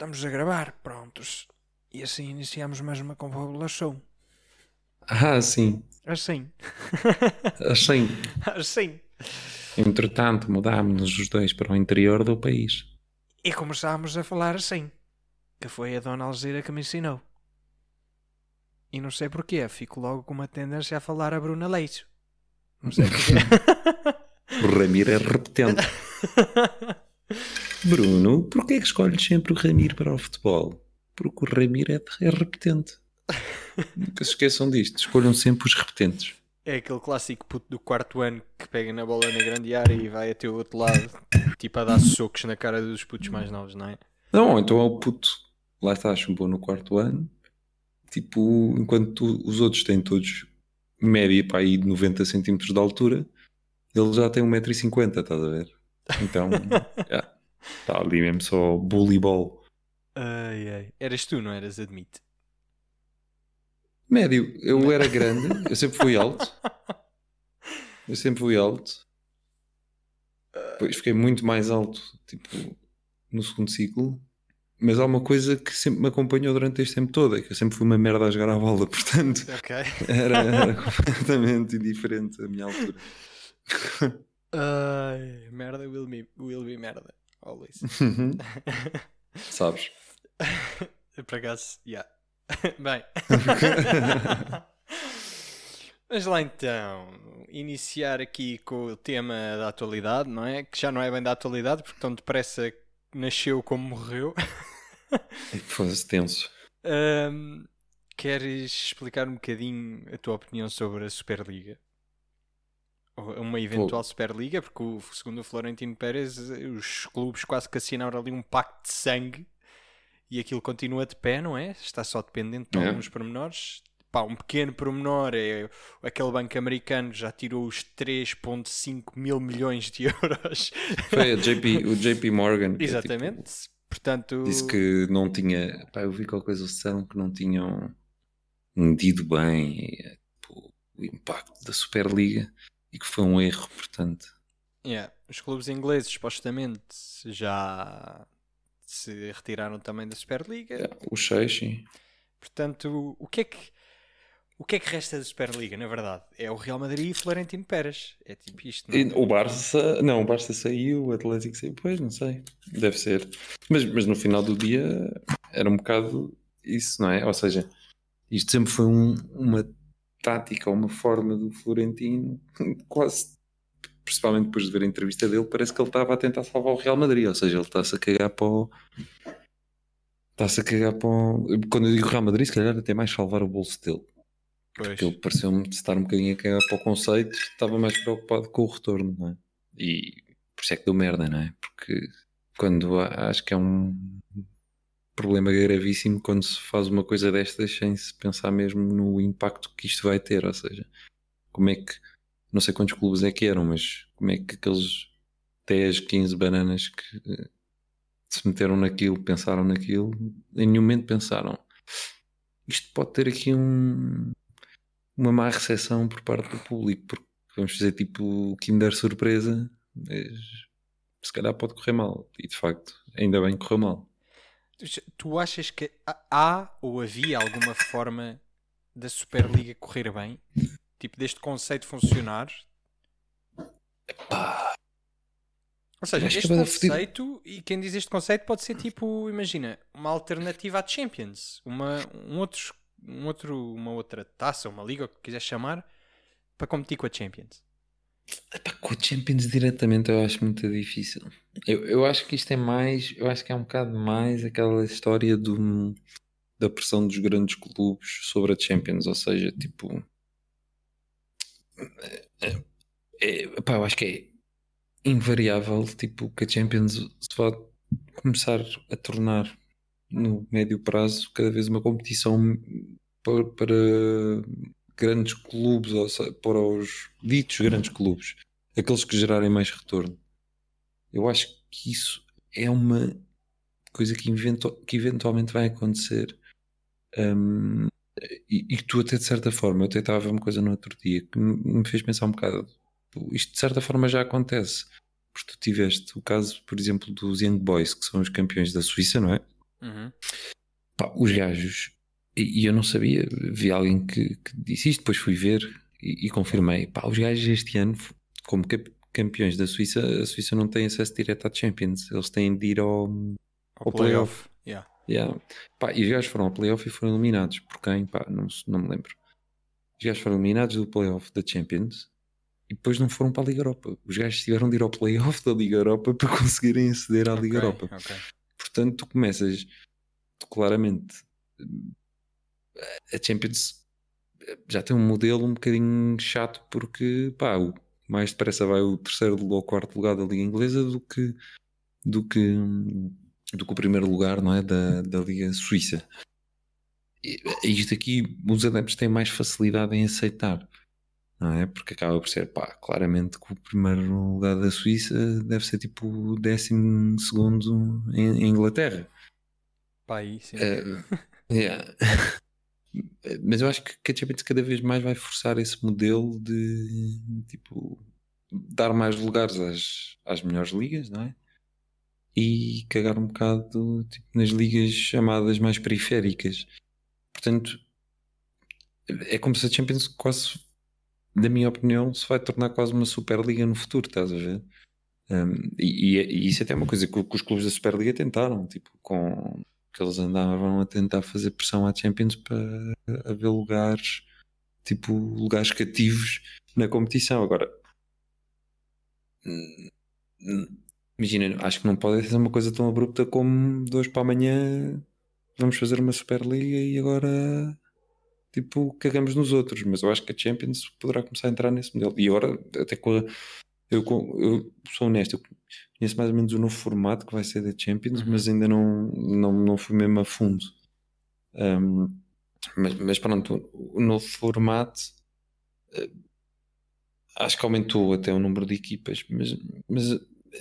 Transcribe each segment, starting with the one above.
estamos a gravar, prontos. E assim iniciamos mais uma confabulação. Ah, sim. Assim. Assim. assim. Entretanto, mudámos-nos os dois para o interior do país. E começámos a falar assim. Que foi a Dona Alzira que me ensinou. E não sei porquê, fico logo com uma tendência a falar a Bruna Leite. Não sei porquê. O Ramiro é repetente. Bruno, porquê é que escolhes sempre o Ramiro para o futebol? Porque o Ramiro é, é repetente. Nunca se esqueçam disto. Escolham sempre os repetentes. É aquele clássico puto do quarto ano que pega na bola na grande área e vai até o outro lado, tipo a dar socos na cara dos putos mais novos, não é? Não, então é o puto. Lá está, chumbou no quarto ano. Tipo, enquanto tu- os outros têm todos média para aí de 90 centímetros de altura, ele já tem 1,50m, estás a ver? Então, já. Está ali mesmo só bully ball. Ai, ai. Eras tu, não eras? Admite. Médio, eu era grande, eu sempre fui alto. Eu sempre fui alto. Depois fiquei muito mais alto, tipo, no segundo ciclo. Mas há uma coisa que sempre me acompanhou durante este tempo todo, é que eu sempre fui uma merda a jogar à bola, portanto Ok. era, era completamente indiferente a minha altura. Ai, merda will be, will be merda. Always. Sabes? Por acaso, yeah. Bem. Mas lá então, iniciar aqui com o tema da atualidade, não é? Que já não é bem da atualidade, porque tão depressa nasceu como morreu. Fosse tenso. Ahm, queres explicar um bocadinho a tua opinião sobre a Superliga? Uma eventual Superliga, porque o, segundo o Florentino Pérez, os clubes quase que assinaram ali um pacto de sangue e aquilo continua de pé, não é? Está só dependente de É. alguns pormenores. Pá, um pequeno pormenor é aquele banco americano já tirou os 3,5 mil milhões de euros. Foi JP, o JP Morgan. que é, tipo, Exatamente. Portanto, disse que não tinha. Pá, eu vi qualquer coisa, disseram que não tinham medido bem eh, tipo, o impacto da Superliga e que foi um erro, portanto. Yeah, Os clubes ingleses supostamente já se retiraram também da Superliga. é, Os seis, sim. Portanto, o que é que o que é que resta da Superliga, na verdade? É o Real Madrid e Florentino Pérez. É tipo isto, não é? O Barça, não, o Barça saiu, o Atlético saiu, pois, não sei, deve ser. Mas, mas no final do dia era um bocado isso, não é? Ou seja, isto sempre foi um- uma tática, uma forma do Florentino, quase, principalmente depois de ver a entrevista dele, parece que ele estava a tentar salvar o Real Madrid, ou seja, ele está-se a cagar para o. Está-se a cagar para o... Quando eu digo Real Madrid, se calhar até mais salvar o bolso dele. Pois. Porque ele pareceu-me estar um bocadinho a cagar para o conceito, estava mais preocupado com o retorno, não é? E por isso é que deu merda, não é? Porque quando acho que é um problema gravíssimo quando se faz uma coisa destas sem se pensar mesmo no impacto que isto vai ter, ou seja, como é que não sei quantos clubes é que eram, mas como é que aqueles 10, 15 bananas que eh, se meteram naquilo, pensaram naquilo, em nenhum momento pensaram isto pode ter aqui um, uma má recepção por parte do público, porque vamos fazer tipo Kinder surpresa, mas se calhar pode correr mal. E de facto, ainda bem que correu mal. Tu- achas que há- ou havia alguma forma da Superliga correr bem? Tipo, deste conceito funcionar? Ou seja, este é fedido. conceito, e quem diz este conceito pode ser tipo, imagina, uma alternativa à Champions, uma, um outro, um outro, uma outra taça, uma liga, o que quiser chamar, para competir com a Champions. Epá, com a Champions diretamente eu acho muito difícil. Eu, eu acho que isto é mais, eu acho que é um bocado mais aquela história do, da pressão dos grandes clubes sobre a Champions, ou seja, tipo. É, é, epá, eu acho que é invariável tipo, que a Champions se vai começar a tornar no médio prazo cada vez uma competição para, para grandes clubes, ou seja, para os ditos grandes clubes, aqueles que gerarem mais retorno. Eu acho que isso é uma coisa que, evento- que eventualmente vai acontecer. Hum, e, e que tu até de certa forma, eu até estava a ver uma coisa no outro dia que me me fez pensar um bocado. Isto de certa forma já acontece. Porque tu tiveste o caso, por exemplo, dos Young Boys, que são os campeões da Suíça, não é? Uhum. Pá, os gajos, e, e eu não sabia, vi alguém que, que disse isto, depois fui ver e, e confirmei. Pá, os gajos este ano, como campeões da Suíça, a Suíça não tem acesso direto à Champions, eles têm de ir ao, ao playoff. Play yeah. Yeah. Pá, e os gajos foram ao playoff e foram eliminados por quem? Pá, não, não me lembro. Os gajos foram eliminados do playoff da Champions e depois não foram para a Liga Europa. Os gajos tiveram de ir ao playoff da Liga Europa para conseguirem aceder à Liga Ok, Europa. ok. Portanto, tu começas tu claramente a Champions já tem um modelo um bocadinho chato porque pá, mais depressa vai o terceiro ou quarto lugar da Liga Inglesa do que do que do que o primeiro lugar não é da, da Liga Suíça. E, isto aqui os adeptos têm mais facilidade em aceitar, não é? Porque acaba por ser, pá, claramente que o primeiro lugar da Suíça deve ser tipo o décimo segundo em, em Inglaterra. Pá, aí, sim. Eh, yeah. Mas eu acho que, a Champions cada vez mais vai forçar esse modelo de tipo dar mais lugares às, às melhores ligas, não é? E cagar um bocado tipo, nas ligas chamadas mais periféricas. Portanto, é como se a Champions quase, na minha opinião, se vai tornar quase uma Superliga no futuro, estás a ver? Um, e, e- e isso até é uma coisa que, que os clubes da Superliga tentaram, tipo, com que eles andavam a tentar fazer pressão à Champions para haver lugares, tipo, lugares cativos na competição. Agora, hum, imagina, acho que não pode ser uma coisa tão abrupta como de hoje para amanhã vamos fazer uma Superliga e agora tipo cagamos nos outros. Mas eu acho que a Champions poderá começar a entrar nesse modelo. E agora, até com a- eu, eu sou honesto, eu conheço mais ou menos o novo formato que vai ser da Champions, Uhum. mas ainda não, não, não fui mesmo a fundo. Um, mas, mas pronto, o novo formato eh, acho que aumentou até o número de equipas, mas, mas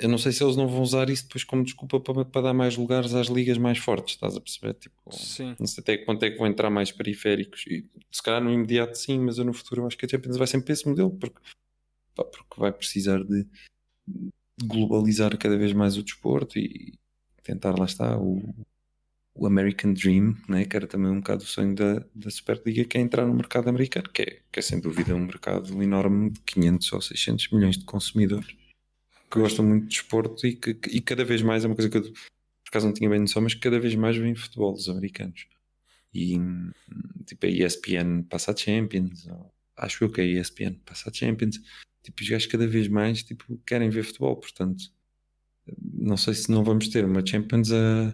eu não sei se eles não vão usar isso depois como desculpa para, para dar mais lugares às ligas mais fortes, estás a perceber? Tipo, Sim. não sei até quanto é que vão entrar mais periféricos. E, se calhar no imediato sim, mas eu no futuro acho que a Champions vai sempre esse modelo, porque, pá, porque vai precisar de globalizar cada vez mais o desporto e tentar, lá está, o, o American Dream, né? que era também um bocado o sonho da, da Superliga, que é entrar no mercado americano, que é, que é sem dúvida um mercado enorme de 500 ou 600 milhões de consumidores que gostam muito de desporto e que, e cada vez mais é uma coisa que eu por acaso não tinha bem noção, mas cada vez mais vem futebol dos americanos. E tipo a ESPN passa a Champions, acho eu que a ESPN passa a Champions. Tipo, os gajos cada vez mais tipo, querem ver futebol, portanto, não sei se não vamos ter uma Champions a,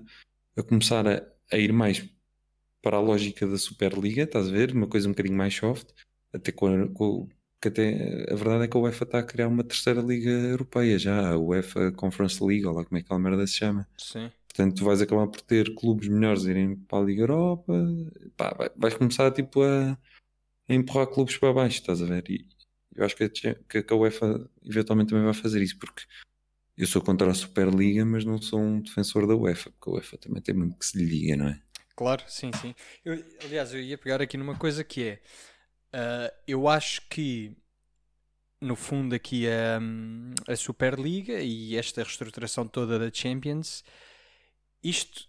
a começar a, a ir mais para a lógica da Superliga, estás a ver? Uma coisa um bocadinho mais soft, até com, a- com- que até a verdade é que a UEFA está a criar uma terceira liga europeia já, a UEFA Conference League, ou lá como é que aquela merda se chama. Sim. Portanto, tu vais acabar por ter clubes melhores a irem para a Liga Europa, pá, vai- vais começar tipo a, a empurrar clubes para baixo, estás a ver? E eu acho que a, que a UEFA eventualmente também vai fazer isso, porque eu sou contra a Superliga, mas não sou um defensor da UEFA, porque a UEFA também tem muito que se lhe liga, não é? Claro, sim, sim. Eu- aliás, eu ia pegar aqui numa coisa que é. ah, eu acho que, no fundo, aqui a, a Superliga e esta reestruturação toda da Champions, isto.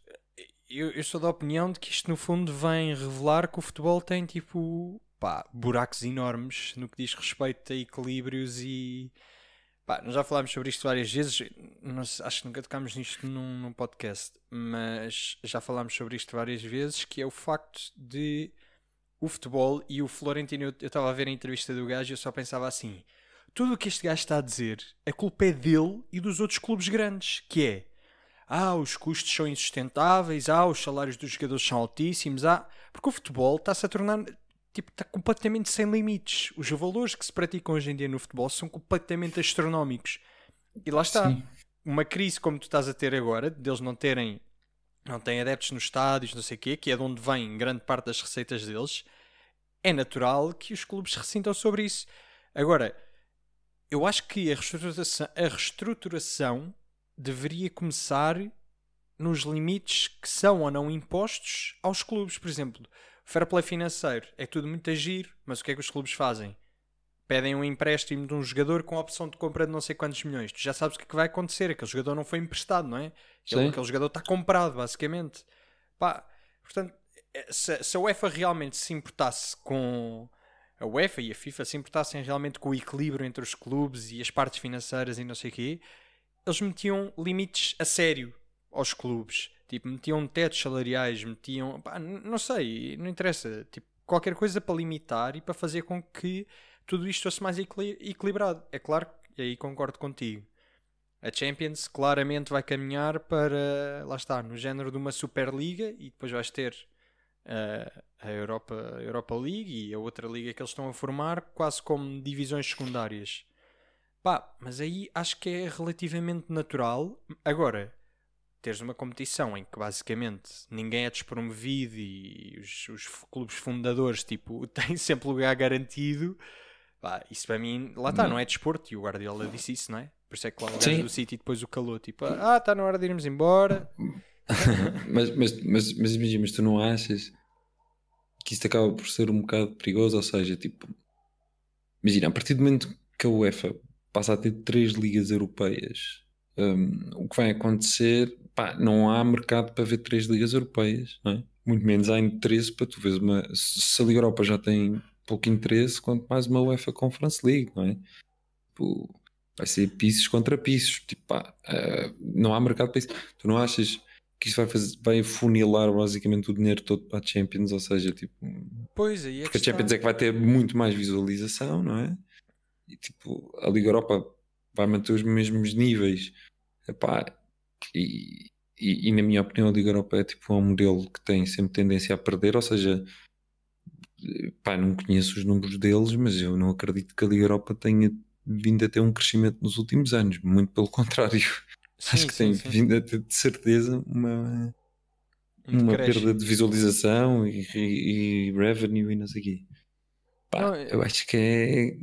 Eu, eu sou da opinião de que isto, no fundo, vem revelar que o futebol tem, tipo, pá, buracos enormes no que diz respeito a equilíbrios e. Pá, nós já falámos sobre isto várias vezes, sei- acho que nunca tocámos nisto num, num podcast, mas já falámos sobre isto várias vezes, que é o facto de o futebol e o Florentino, eu estava a ver a entrevista do gajo e eu só pensava assim, tudo o que este gajo está a dizer, a culpa é dele e dos outros clubes grandes, que é, ah, os custos são insustentáveis, ah, os salários dos jogadores são altíssimos, ah, porque o futebol está-se a tornar, tipo, está completamente sem limites. Os valores que se praticam hoje em dia no futebol são completamente astronómicos. E lá está. Sim. Uma crise como tu estás a ter agora, deles não terem, não têm adeptos nos estádios, não sei o quê, que é de onde vem grande parte das receitas deles, é natural que os clubes ressintam sobre isso. Agora, eu acho que a reestruturação, a reestruturação deveria começar nos limites que são ou não impostos aos clubes. Por exemplo, fair play financeiro é tudo muito agir, mas o que é que os clubes fazem? Pedem um empréstimo de um jogador com a opção de compra de não sei quantos milhões. Tu já sabes o que é que vai acontecer. Aquele jogador não foi emprestado, não é? Aquele, aquele jogador está comprado, basicamente. Pá, portanto, eh, se, se a UEFA realmente se importasse com a UEFA e a FIFA se importassem realmente com o equilíbrio entre os clubes e as partes financeiras e não sei o quê, eles metiam limites a sério aos clubes. Tipo, metiam tetos salariais, metiam. Pá, não sei, não interessa. Tipo, qualquer coisa para limitar e para fazer com que tudo isto fosse mais equilibrado. É claro, e aí concordo contigo. A Champions claramente vai caminhar para, lá está, no género de uma Superliga e depois vais ter uh, a Europa, a Europa League e a outra liga que eles estão a formar quase como divisões secundárias. Pá, mas aí acho que é relativamente natural. Agora, teres uma competição em que basicamente ninguém é despromovido e os, os clubes fundadores tipo, têm sempre lugar garantido, pá, isso para mim, lá está, não é desporto. E o Guardiola disse isso, não é? Por isso é que lá o do City depois o calou, tipo, ah, está na hora de irmos embora. mas, mas, mas, mas imagina, mas tu não achas que isto acaba por ser um bocado perigoso? Ou seja, tipo, imagina, a partir do momento que a UEFA passa a ter três ligas europeias, um, o que vai acontecer, pá, não há mercado para ver três ligas europeias, não é? Muito menos há interesse para tu veres uma. Se a Liga Europa já tem pouco interesse, quanto mais uma UEFA Conference League, não é? Tipo, vai ser pisos contra pisos. Tipo, pá, uh, não há mercado para isso. Tu não achas que isso vai, fazer, vai funilar basicamente o dinheiro todo para a Champions, ou seja, tipo. Pois aí é Porque a Champions é que vai ter muito mais visualização, não é? E tipo, a Liga Europa vai manter os mesmos níveis. Epá, e, e, e, na minha opinião a Liga Europa é tipo um modelo que tem sempre tendência a perder, ou seja, pá, não conheço os números deles, mas eu não acredito que a Liga Europa tenha vindo a ter um crescimento nos últimos anos, muito pelo contrário. Sim, Acho que sim, tem sim. vindo a ter de certeza uma, uma perda de visualização e, e, e, revenue e não sei o quê. Pá, não, eu... eu acho que é.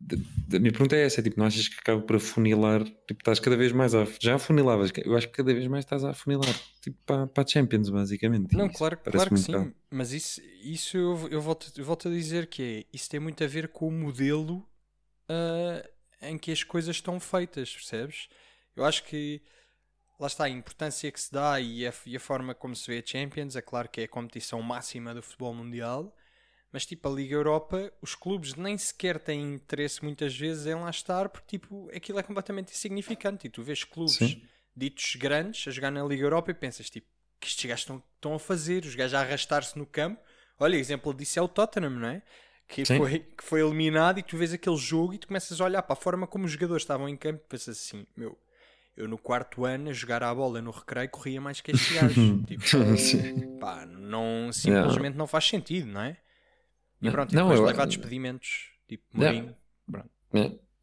A minha pergunta é essa: é, tipo, não achas que acaba por afunilar? Tipo, estás cada vez mais a. Já afunilavas, eu acho que cada vez mais estás a afunilar tipo, para, para a Champions, basicamente. Não, claro, claro que sim, mas isso, isso eu, eu, volto, eu volto a dizer que é, isso tem muito a ver com o modelo uh, em que as coisas estão feitas, percebes? Eu acho que lá está a importância que se dá e a, e a, forma como se vê a Champions. É claro que é a competição máxima do futebol mundial, mas tipo a Liga Europa, os clubes nem sequer têm interesse muitas vezes em lá estar porque tipo aquilo é completamente insignificante. E tu vês clubes Sim. ditos grandes a jogar na Liga Europa e pensas tipo que estes gajos estão, estão a fazer, os gajos a arrastar-se no campo. Olha, exemplo disso é o Tottenham, não é? Que foi, que foi eliminado e tu vês aquele jogo e tu começas a olhar para a forma como os jogadores estavam em campo e pensas assim, meu, eu no quarto ano a jogar a bola no recreio corria mais que este gajo. tipo, pá, não, simplesmente não. não faz sentido, não é? E pronto, não, e depois eu... levar despedimentos, tipo Mourinho.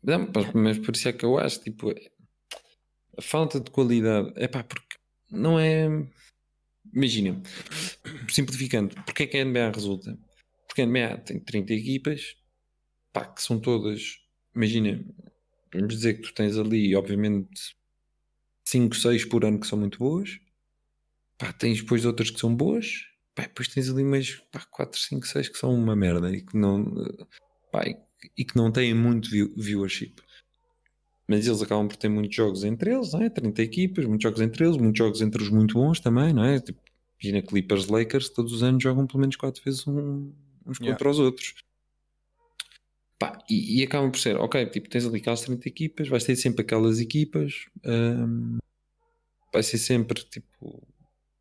Não, mas, mas por isso é que eu acho, tipo, a falta de qualidade, é pá, porque não é. Imagina, simplificando, porque é que a NBA resulta? Porque a NBA tem 30 equipas, pá, que são todas, imagina, vamos dizer que tu tens ali, obviamente, 5, 6 por ano que são muito boas. Pá, tens depois outras que são boas. Pá, depois tens ali mais pá, 4, 5, 6 que são uma merda e que não, pá, e que não têm muito viewership. Mas eles acabam por ter muitos jogos entre eles, não é? 30 equipas, muitos jogos entre eles, muitos jogos entre os muito bons também, não é? Tipo, imagina Clippers Lakers, todos os anos jogam pelo menos 4 vezes um, uns yeah. contra os outros. Pá, e, e acabam por ser, ok, tipo, tens ali aquelas 30 equipas, vais ter sempre aquelas equipas, um, vai ser sempre tipo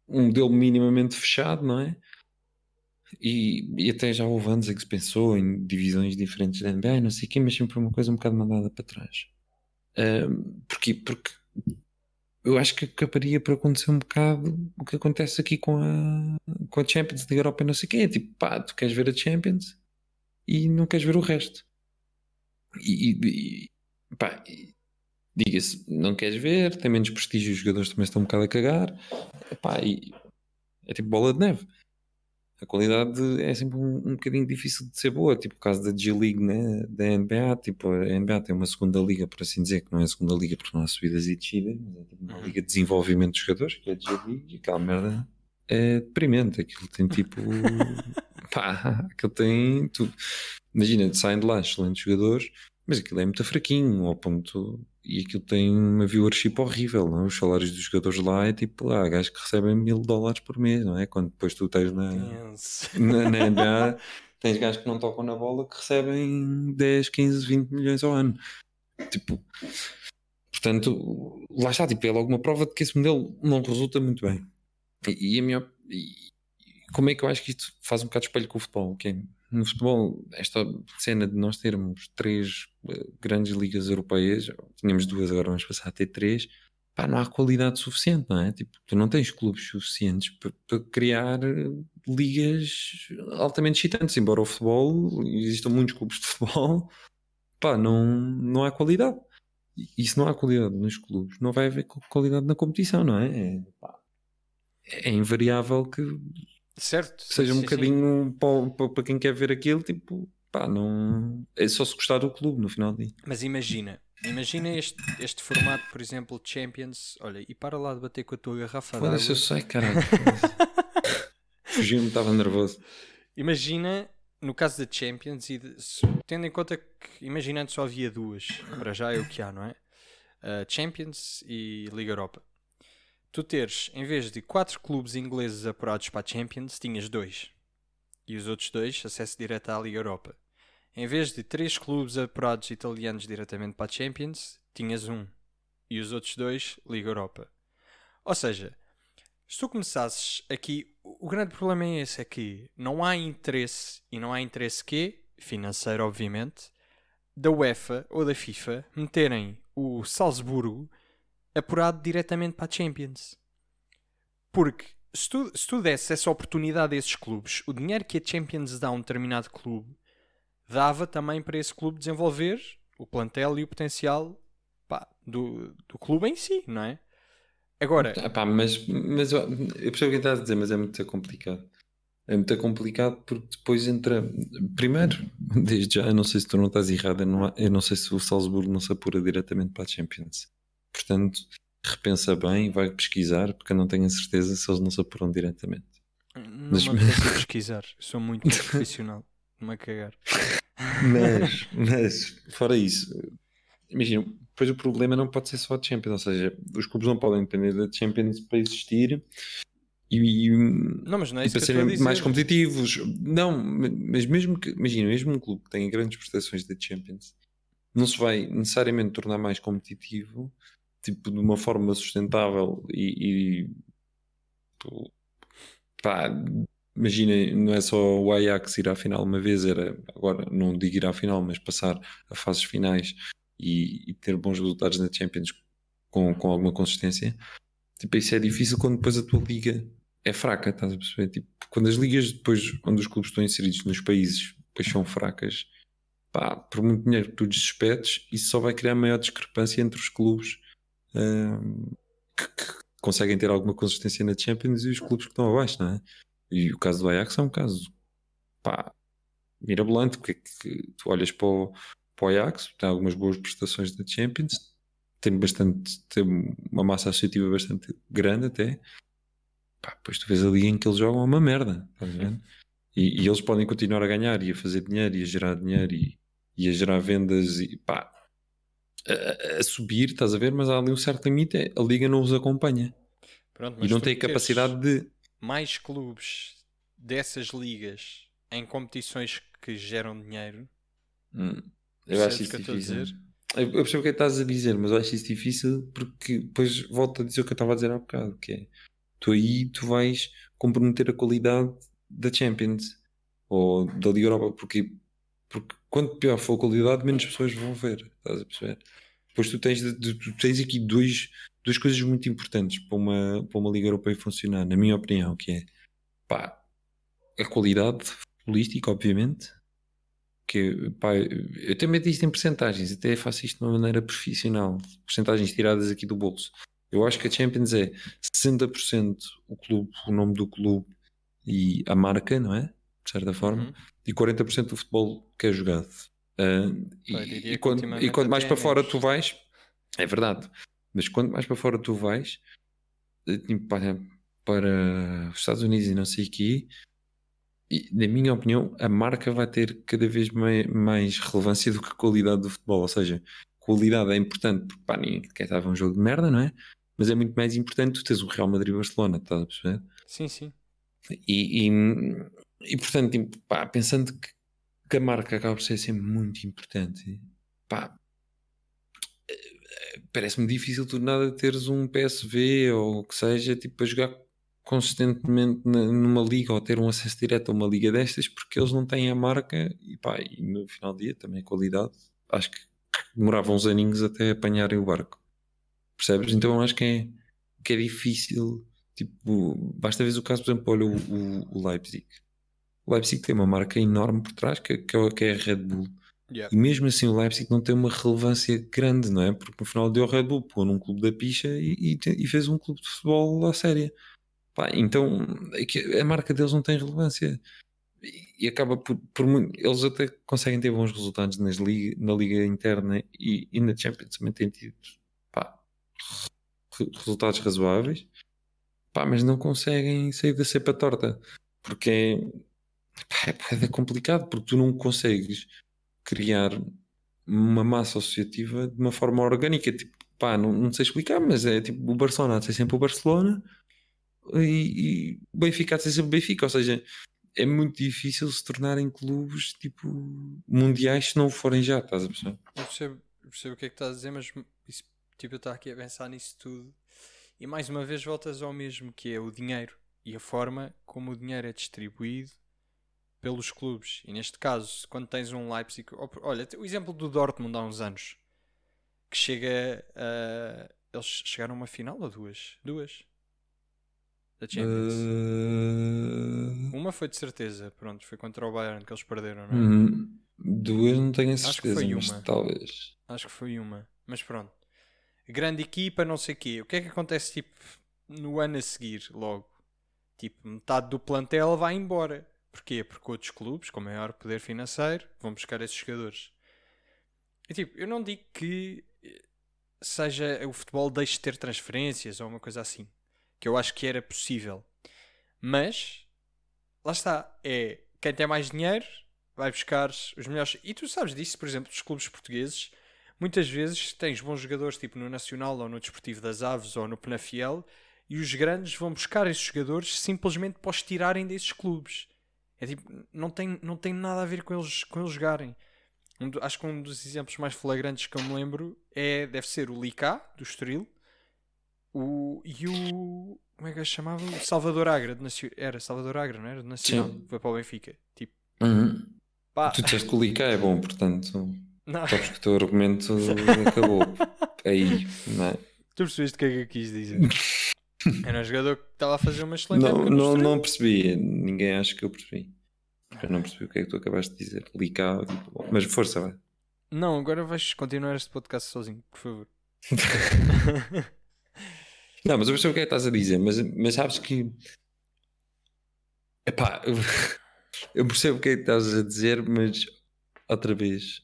um modelo minimamente fechado, não é? E, e até já houve anos em que se pensou em divisões diferentes da NBA, não sei o quê, mas sempre uma coisa um bocado mandada para trás. Um, porquê? Porque eu acho que acabaria por acontecer um bocado o que acontece aqui com a, com a Champions da Europa e não sei o quê. Tipo, pá, tu queres ver a Champions? e não queres ver o resto. E, e, pá, diga-se, não queres ver, tem menos prestígio, os jogadores também estão um bocado a cagar, pá, e é tipo bola de neve. A qualidade é sempre um, um bocadinho difícil de ser boa, tipo o caso da G-League, né? da NBA, tipo a NBA tem uma segunda liga, por assim dizer, que não é a segunda liga porque não há subidas e descidas, mas é tipo uma uhum. liga de desenvolvimento de jogadores, que é a G-League, e aquela merda é deprimente, aquilo tem tipo pá, aquilo tem tudo. Imagina, saem de lá excelentes jogadores, mas aquilo é muito fraquinho, ao ponto. E aquilo tem uma viewership horrível, não? É? Os salários dos jogadores lá é tipo, ah, gajos que recebem mil dólares por mês, não é? Quando depois tu tens na, na, na NBA, tens gajos que não tocam na bola que recebem 10, 15, 20 milhões ao ano. Tipo, portanto, lá está, tipo, é logo uma prova de que esse modelo não resulta muito bem. E, e a minha. E, como é que eu acho que isto faz um bocado de espelho com o futebol? Okay? No futebol, esta cena de nós termos três uh, grandes ligas europeias, tínhamos duas, agora vamos passar a ter três, pá, não há qualidade suficiente, não é? Tipo, tu não tens clubes suficientes para, para criar eh, ligas altamente excitantes, embora o futebol, existam muitos clubes de futebol, pá, não, não há qualidade. E se não há qualidade nos clubes, não vai haver qualidade na competição, não é? É, pá, é invariável que certo, seja sim, um bocadinho para, para quem quer ver aquilo, tipo, pá, não. É só se gostar do clube no final do dia. Mas imagina, imagina este, este formato, por exemplo, Champions. Olha, e para lá de bater com a tua garrafa d'água. Foda-se, eu sei, caralho. Fugiu-me, estava nervoso. Imagina, no caso da Champions, e de, tendo em conta que, imaginando só havia duas, para já é o que há, não é? Uh, Champions e Liga Europa. Tu teres, em vez de quatro clubes ingleses apurados para a Champions, tinhas dois. E os outros dois, acesso direto à Liga Europa. Em vez de três clubes apurados italianos diretamente para a Champions, tinhas um. E os outros dois, Liga Europa. Ou seja, se tu começasses aqui, o grande problema é esse, é que não há interesse, e não há interesse que, financeiro obviamente, da UEFA ou da FIFA meterem o Salzburgo apurado diretamente para a Champions. Porque se tu, se tu desse essa oportunidade a esses clubes, o dinheiro que a Champions dá a um determinado clube dava também para esse clube desenvolver o plantel e o potencial pá, do, do clube em si, não é? Agora. Epá, mas, mas eu, eu percebo o que estás a dizer, mas é muito complicado. É muito complicado porque depois entra. Primeiro, desde já, eu não sei se tu não estás errado, eu não, eu não sei se o Salzburgo não se apura diretamente para a Champions. Portanto, repensa bem, vai pesquisar, porque eu não tenho a certeza se eles não se apuram diretamente. Não mas, me mas... pesquisar, sou muito profissional, não cagar. Mas, mas, fora isso, imagina, depois o problema não pode ser só a Champions, ou seja, os clubes não podem depender da Champions para existir e, não, mas não é para serem mais competitivos. Não, mas mesmo que, imagina, mesmo um clube que tenha grandes prestações da Champions não se vai necessariamente tornar mais competitivo, tipo, de uma forma sustentável e, e pá, imagina, não é só o Ajax ir à final uma vez, era agora não digo ir à final, mas passar a fases finais e, e ter bons resultados na Champions com, com alguma consistência. Tipo, isso é difícil quando depois a tua liga é fraca, estás a perceber? Tipo, quando as ligas depois, onde os clubes estão inseridos nos países, depois são fracas, pá, por muito dinheiro que tu despedes, isso só vai criar maior discrepância entre os clubes que, que, conseguem ter alguma consistência na Champions e os clubes que estão abaixo, não é? E o caso do Ajax é um caso, pá, mirabolante, porque é que tu olhas para o, para o Ajax, tem algumas boas prestações da Champions, tem bastante, tem uma massa associativa bastante grande até. Pá, depois tu vês ali em que eles jogam uma merda, estás vendo? E, e, eles podem continuar a ganhar e a fazer dinheiro e a gerar dinheiro e, e a gerar vendas e pá, a, a, subir, estás a ver? Mas há ali um certo limite, a liga não os acompanha. Pronto, e não tem capacidade de. Mais clubes dessas ligas em competições que geram dinheiro. Hum, eu acho isso difícil. Eu percebo o que estás a dizer, mas eu acho isso difícil porque depois volto a dizer o que eu estava a dizer há bocado, que é tu aí tu vais comprometer a qualidade da Champions ou da Liga Europa, porque, porque quanto pior for a qualidade, menos pessoas vão ver, estás a perceber? Depois tu tens, tu tens aqui dois, duas coisas muito importantes para uma, para uma Liga Europeia funcionar, na minha opinião, que é pá, a qualidade futbolística, obviamente, que pá, eu também digo isto em percentagens, até faço isto de uma maneira profissional, percentagens tiradas aqui do bolso. Eu acho que a Champions é 60% o clube, o nome do clube e a marca, não é? De certa forma, uhum. e 40% do futebol que é jogado. Uh, e, e, quando, e quando mais para fora tu vais, é verdade, mas quando mais para fora tu vais, para, para os Estados Unidos e não sei o quê, e, na minha opinião, a marca vai ter cada vez mais, mais relevância do que a qualidade do futebol. Ou seja, qualidade é importante, porque pá, ninguém quer estar a ver um jogo de merda, não é? Mas é muito mais importante tu teres o Real Madrid-Barcelona, estás a perceber? Sim, sim. E, e, e portanto, tipo, pá, pensando que, a marca acaba por ser sempre muito importante, pá, parece-me difícil tu nada teres um PSV ou o que seja, tipo, para jogar consistentemente numa liga ou ter um acesso direto a uma liga destas porque eles não têm a marca e pá, e no final do dia também a qualidade. Acho que demoravam uns aninhos até apanharem o barco. Percebes? Então acho que é, que é difícil tipo, basta ver o caso por exemplo, olha o, o, o, Leipzig o Leipzig tem uma marca enorme por trás que, que é, é a Red Bull Yeah. E mesmo assim o Leipzig não tem uma relevância grande, não é? Porque no final deu o Red Bull, pôr num clube da picha e, e, e, fez um clube de futebol à séria. Pá, então é a marca deles não tem relevância. E, e acaba por, por muito, eles até conseguem ter bons resultados nas liga, na liga interna e, e na Champions também têm tido pá, resultados razoáveis, pá, mas não conseguem sair da cepa torta porque é, complicado porque tu não consegues criar uma massa associativa de uma forma orgânica. Tipo, pá, não, não sei explicar, mas é tipo o Barcelona ser sempre o Barcelona e, o Benfica ser sempre o Benfica. Ou seja, é muito difícil se tornarem clubes tipo mundiais se não forem já, estás a perceber? Eu percebo, percebo o que é que estás a dizer, mas tipo, eu estou aqui a pensar nisso tudo e mais uma vez voltas ao mesmo que é o dinheiro e a forma como o dinheiro é distribuído pelos clubes. E neste caso, quando tens um Leipzig. Olha, o exemplo do Dortmund há uns anos que chega a. Eles chegaram a uma final ou duas? Duas? Da Champions. Uh... Uma foi de certeza, pronto, foi contra o Bayern que eles perderam, não é? Hum, duas não tenho a certeza, Acho que foi uma. talvez. Acho que foi uma, mas pronto. Grande equipa, não sei o quê. O que é que acontece tipo no ano a seguir, logo? Tipo, metade do plantel vai embora. Porquê? Porque outros clubes, com maior poder financeiro, vão buscar esses jogadores. E tipo, eu não digo que seja o futebol deixe de ter transferências ou uma coisa assim. Que eu acho que era possível. Mas, lá está. É quem tem mais dinheiro vai buscar os melhores. E tu sabes disso, por exemplo, dos clubes portugueses. Muitas vezes tens bons jogadores, tipo no Nacional ou no Desportivo das Aves ou no Penafiel, e os grandes vão buscar esses jogadores simplesmente para os tirarem desses clubes. É tipo, não tem, não tem nada a ver com eles, com eles jogarem. Um do, acho que um dos exemplos mais flagrantes que eu me lembro é, deve ser o Licá, do Estoril, o, e o. Como é que ele chamava? O Salvador Agra, de era Salvador Agra, não era? De Nacional, Sim. foi para o Benfica. Tipo, uhum. Tu disseste que o Licá é bom, portanto, não. sabes que o teu argumento acabou aí, não é? Tu percebeste o que é que eu quis dizer? Era um jogador que estava a fazer uma excelente Não, não, não percebi, ninguém acha que eu percebi. Eu não percebi o que é que tu acabaste de dizer. Licar, tipo, mas força, vai. Não, agora vais continuar este podcast sozinho, por favor. não, mas eu percebo o que é que estás a dizer, mas, mas sabes que. Epá, eu, percebo o que é que estás a dizer, mas outra vez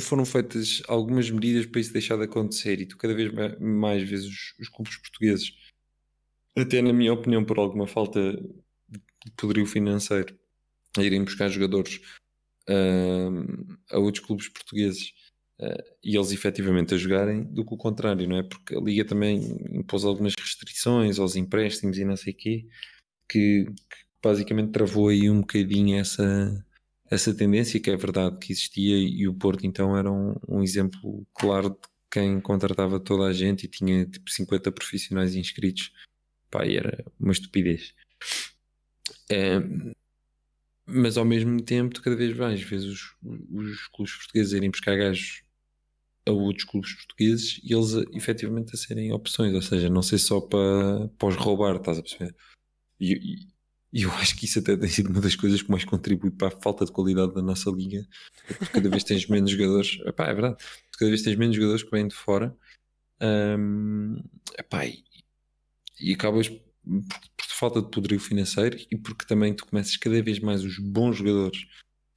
foram feitas algumas medidas para isso deixar de acontecer e tu cada vez mais vezes os, os clubes portugueses, até na minha opinião por alguma falta de poderio financeiro, a irem buscar jogadores uh, a outros clubes portugueses uh, e eles efetivamente a jogarem, do que o contrário, não é? Porque a Liga também impôs algumas restrições aos empréstimos e não sei o quê, que, que basicamente travou aí um bocadinho essa essa tendência, que é verdade que existia, e o Porto então era um, um exemplo claro de quem contratava toda a gente e tinha tipo 50 profissionais inscritos. Pá, era uma estupidez. É, mas ao mesmo tempo, cada vez mais vezes os, os clubes portugueses irem buscar gajos a outros clubes portugueses e eles efetivamente a serem opções, ou seja, não ser só para, para os roubar, estás a perceber? E, e eu acho que isso até tem sido uma das coisas que mais contribui para a falta de qualidade da nossa liga. Porque cada vez tens menos jogadores. Epá, é verdade. Cada vez tens menos jogadores que vêm de fora. Um, epá, e, e acabas por, por falta de poderio financeiro e porque também tu começas cada vez mais os bons jogadores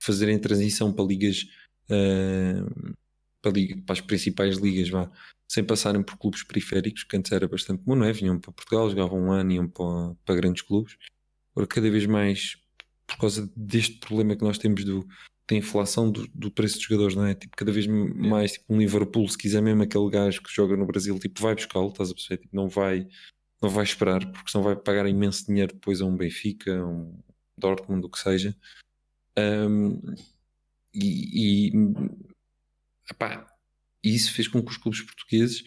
fazerem transição para ligas. Uh, para, liga, para as principais ligas, vá, sem passarem por clubes periféricos, que antes era bastante comum, não é? Vinham para Portugal, jogavam um ano e iam para, para grandes clubes Agora, cada vez mais, por causa deste problema que nós temos do, da inflação do, do, preço dos jogadores, não é? Tipo, cada vez mais, tipo, um Liverpool, se quiser mesmo aquele gajo que joga no Brasil, tipo, vai buscá-lo, estás a perceber? Tipo, não vai, não vai esperar, porque senão vai pagar imenso dinheiro depois a um Benfica, a um Dortmund, o que seja. Um, e, e epá, isso fez com que os clubes portugueses,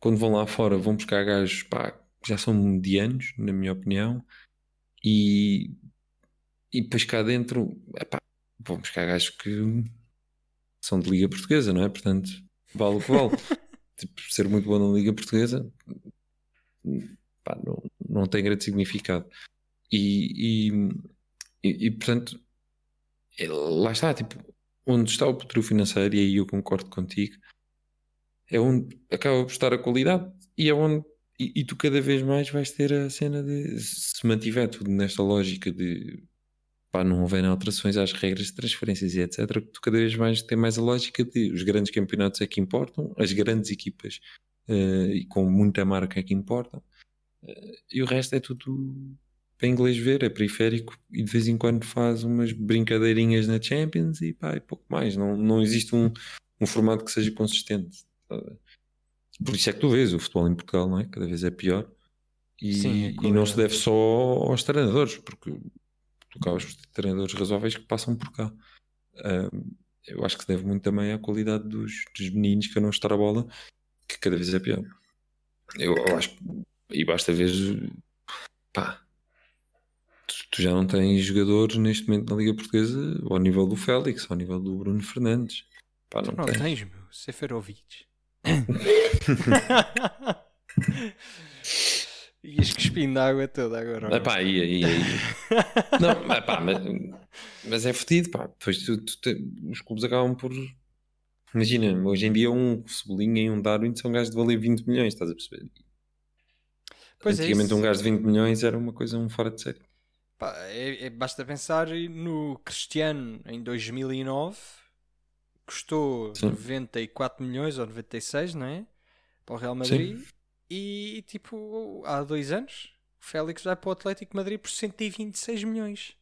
quando vão lá fora, vão buscar gajos pá, que já são medianos, na minha opinião, e, e depois cá dentro epá, vão buscar gajos que são de Liga Portuguesa, não é? Portanto, vale o que vale. tipo, ser muito bom na Liga Portuguesa pá, não, não tem grande significado. E, e, e, e, portanto, é, lá está, tipo, onde está o poderio financeiro, e aí eu concordo contigo, é onde acaba por estar a qualidade e é onde e, e, tu cada vez mais vais ter a cena de se mantiver tudo nesta lógica de pá, não houver alterações às regras de transferências e etc, tu cada vez mais tem mais a lógica de os grandes campeonatos é que importam, as grandes equipas uh, e com muita marca é que importam uh, e o resto é tudo para inglês ver, é periférico e de vez em quando faz umas brincadeirinhas na Champions e pá, e pouco mais. Não, não existe um, um formato que seja consistente. Por isso é que tu vês o futebol em Portugal, não é? Cada vez é pior. E, Sim, é e não se deve só aos treinadores, porque tu acabas por ter treinadores razoáveis que passam por cá. eu acho que se deve muito também à qualidade dos, dos meninos que não estar a bola, que cada vez é pior. Eu, eu acho e basta ver pá, tu já não tens jogadores neste momento na Liga Portuguesa ao nível do Félix, ao nível do Bruno Fernandes. Pá, não, não tens. tens, meu. Seferovic. Ias cuspindo água toda agora. Epá, ia, ia, ia. não, epá, mas, mas é fodido, pá. Depois tu, tu te, os clubes acabam por. Imagina, hoje em dia um Cebolinha e um Darwin são gajos de valer 20 milhões, estás a perceber? Pois é Antigamente é um gajo de 20 milhões era uma coisa um fora de série. Pá, é, é, basta pensar no Cristiano em 2009 custou Sim. 94 milhões ou 96, não é? Para o Real Madrid. Sim. E tipo, há dois anos, o Félix vai para o Atlético Madrid por 126 milhões.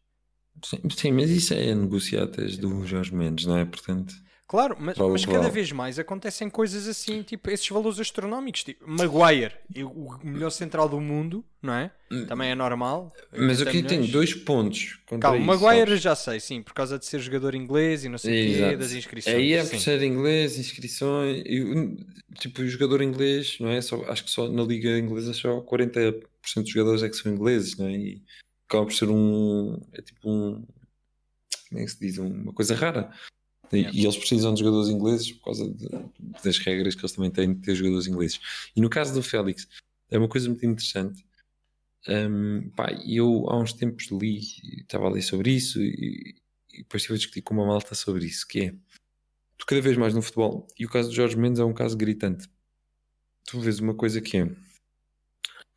Sim, sim mas isso é negociatas do Jorge Mendes, não é? Portanto. Claro, mas, mas cada vez mais acontecem coisas assim, tipo esses valores astronómicos. Tipo, Maguire, o melhor central do mundo, não é? Hum. Também é normal. Mas aqui tem dois pontos. Calma, isso, Maguire sabes? já sei, sim, por causa de ser jogador inglês e não sei o quê, das inscrições. Aí é por ser inglês, inscrições. E, tipo, o jogador inglês, não é? Só, acho que só na Liga Inglesa só 40% dos jogadores é que são ingleses, não é? E acaba por ser um. É tipo um. Como é que se diz? Uma coisa rara. E, eles precisam de jogadores ingleses por causa de, das regras que eles também têm de ter jogadores ingleses. E no caso do Félix, é uma coisa muito interessante. Um, pá, eu há uns tempos li, estava a ler sobre isso e, e depois estive a discutir com uma malta sobre isso, que é tu cada vez mais no futebol, e o caso do Jorge Mendes é um caso gritante. Tu vês uma coisa que é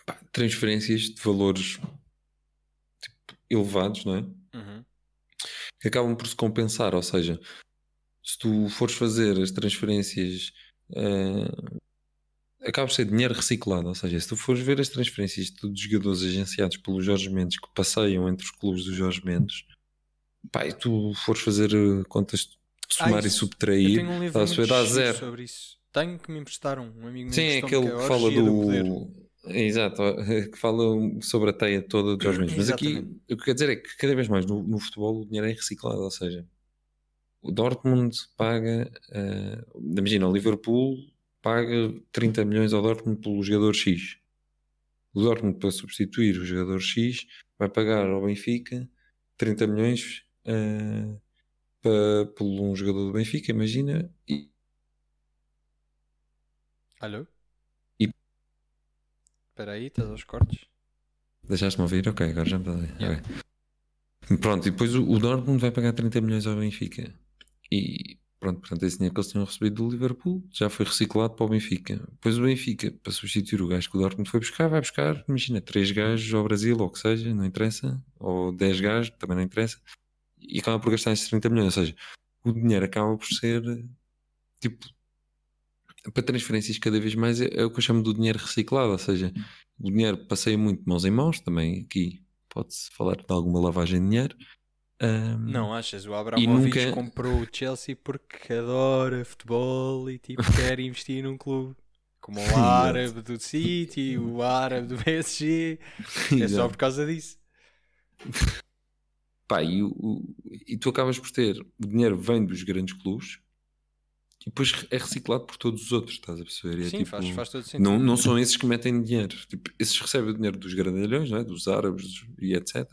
pá, transferências de valores tipo, elevados, não é? Uhum. Que acabam por se compensar, ou seja, se tu fores fazer as transferências, uh, acaba por ser dinheiro reciclado. Ou seja, se tu fores ver as transferências de todos os jogadores agenciados pelo Jorge Mendes que passeiam entre os clubes do Jorge Mendes, pá, e tu fores fazer eh, contas de somar ah, e subtrair, um estás a zero. Sobre isso. Tenho que me emprestar um, um amigo meu. Sim, é aquele que, é que fala do. do Exato, que fala sobre a teia toda de Jorge Mendes. Mas aqui o que quer dizer é que cada vez mais no, no futebol o dinheiro é reciclado, ou seja, o Dortmund paga, uh, imagina, o Liverpool paga 30 milhões ao Dortmund pelo jogador X. O Dortmund, para substituir o jogador X, vai pagar ao Benfica 30 milhões uh, para, por um jogador do Benfica, imagina. E... Alô? E... Espera aí, estás aos cortes? Deixaste-me ouvir? Ok, agora já me yeah. okay. Pronto, e depois o, o Dortmund vai pagar 30 milhões ao Benfica. E pronto, portanto, esse dinheiro que eles tinham recebido do Liverpool já foi reciclado para o Benfica. Depois o Benfica, para substituir o gajo que o Dortmund foi buscar, vai buscar, imagina, 3 gajos ao Brasil, ou o que seja, não interessa, ou 10 gajos, também não interessa, e acaba por gastar esses 30 milhões. Ou seja, o dinheiro acaba por ser tipo para transferências cada vez mais é, é o que eu chamo do dinheiro reciclado, ou seja, o dinheiro passeia muito de mãos em mãos, também aqui pode-se falar de alguma lavagem de dinheiro, Um, não, achas? O Abramovich nunca... comprou o Chelsea porque adora futebol e tipo quer investir num clube. Como o árabe do City, o árabe do PSG. É só por causa disso. Pá, e, o, e tu acabas por ter o dinheiro vem dos grandes clubes e depois é reciclado por todos os outros, estás a perceber? É Sim, tipo, faz, faz todo sentido. Não, não são esses que metem dinheiro. Tipo, esses recebem o dinheiro dos grandalhões, é? dos árabes e etc.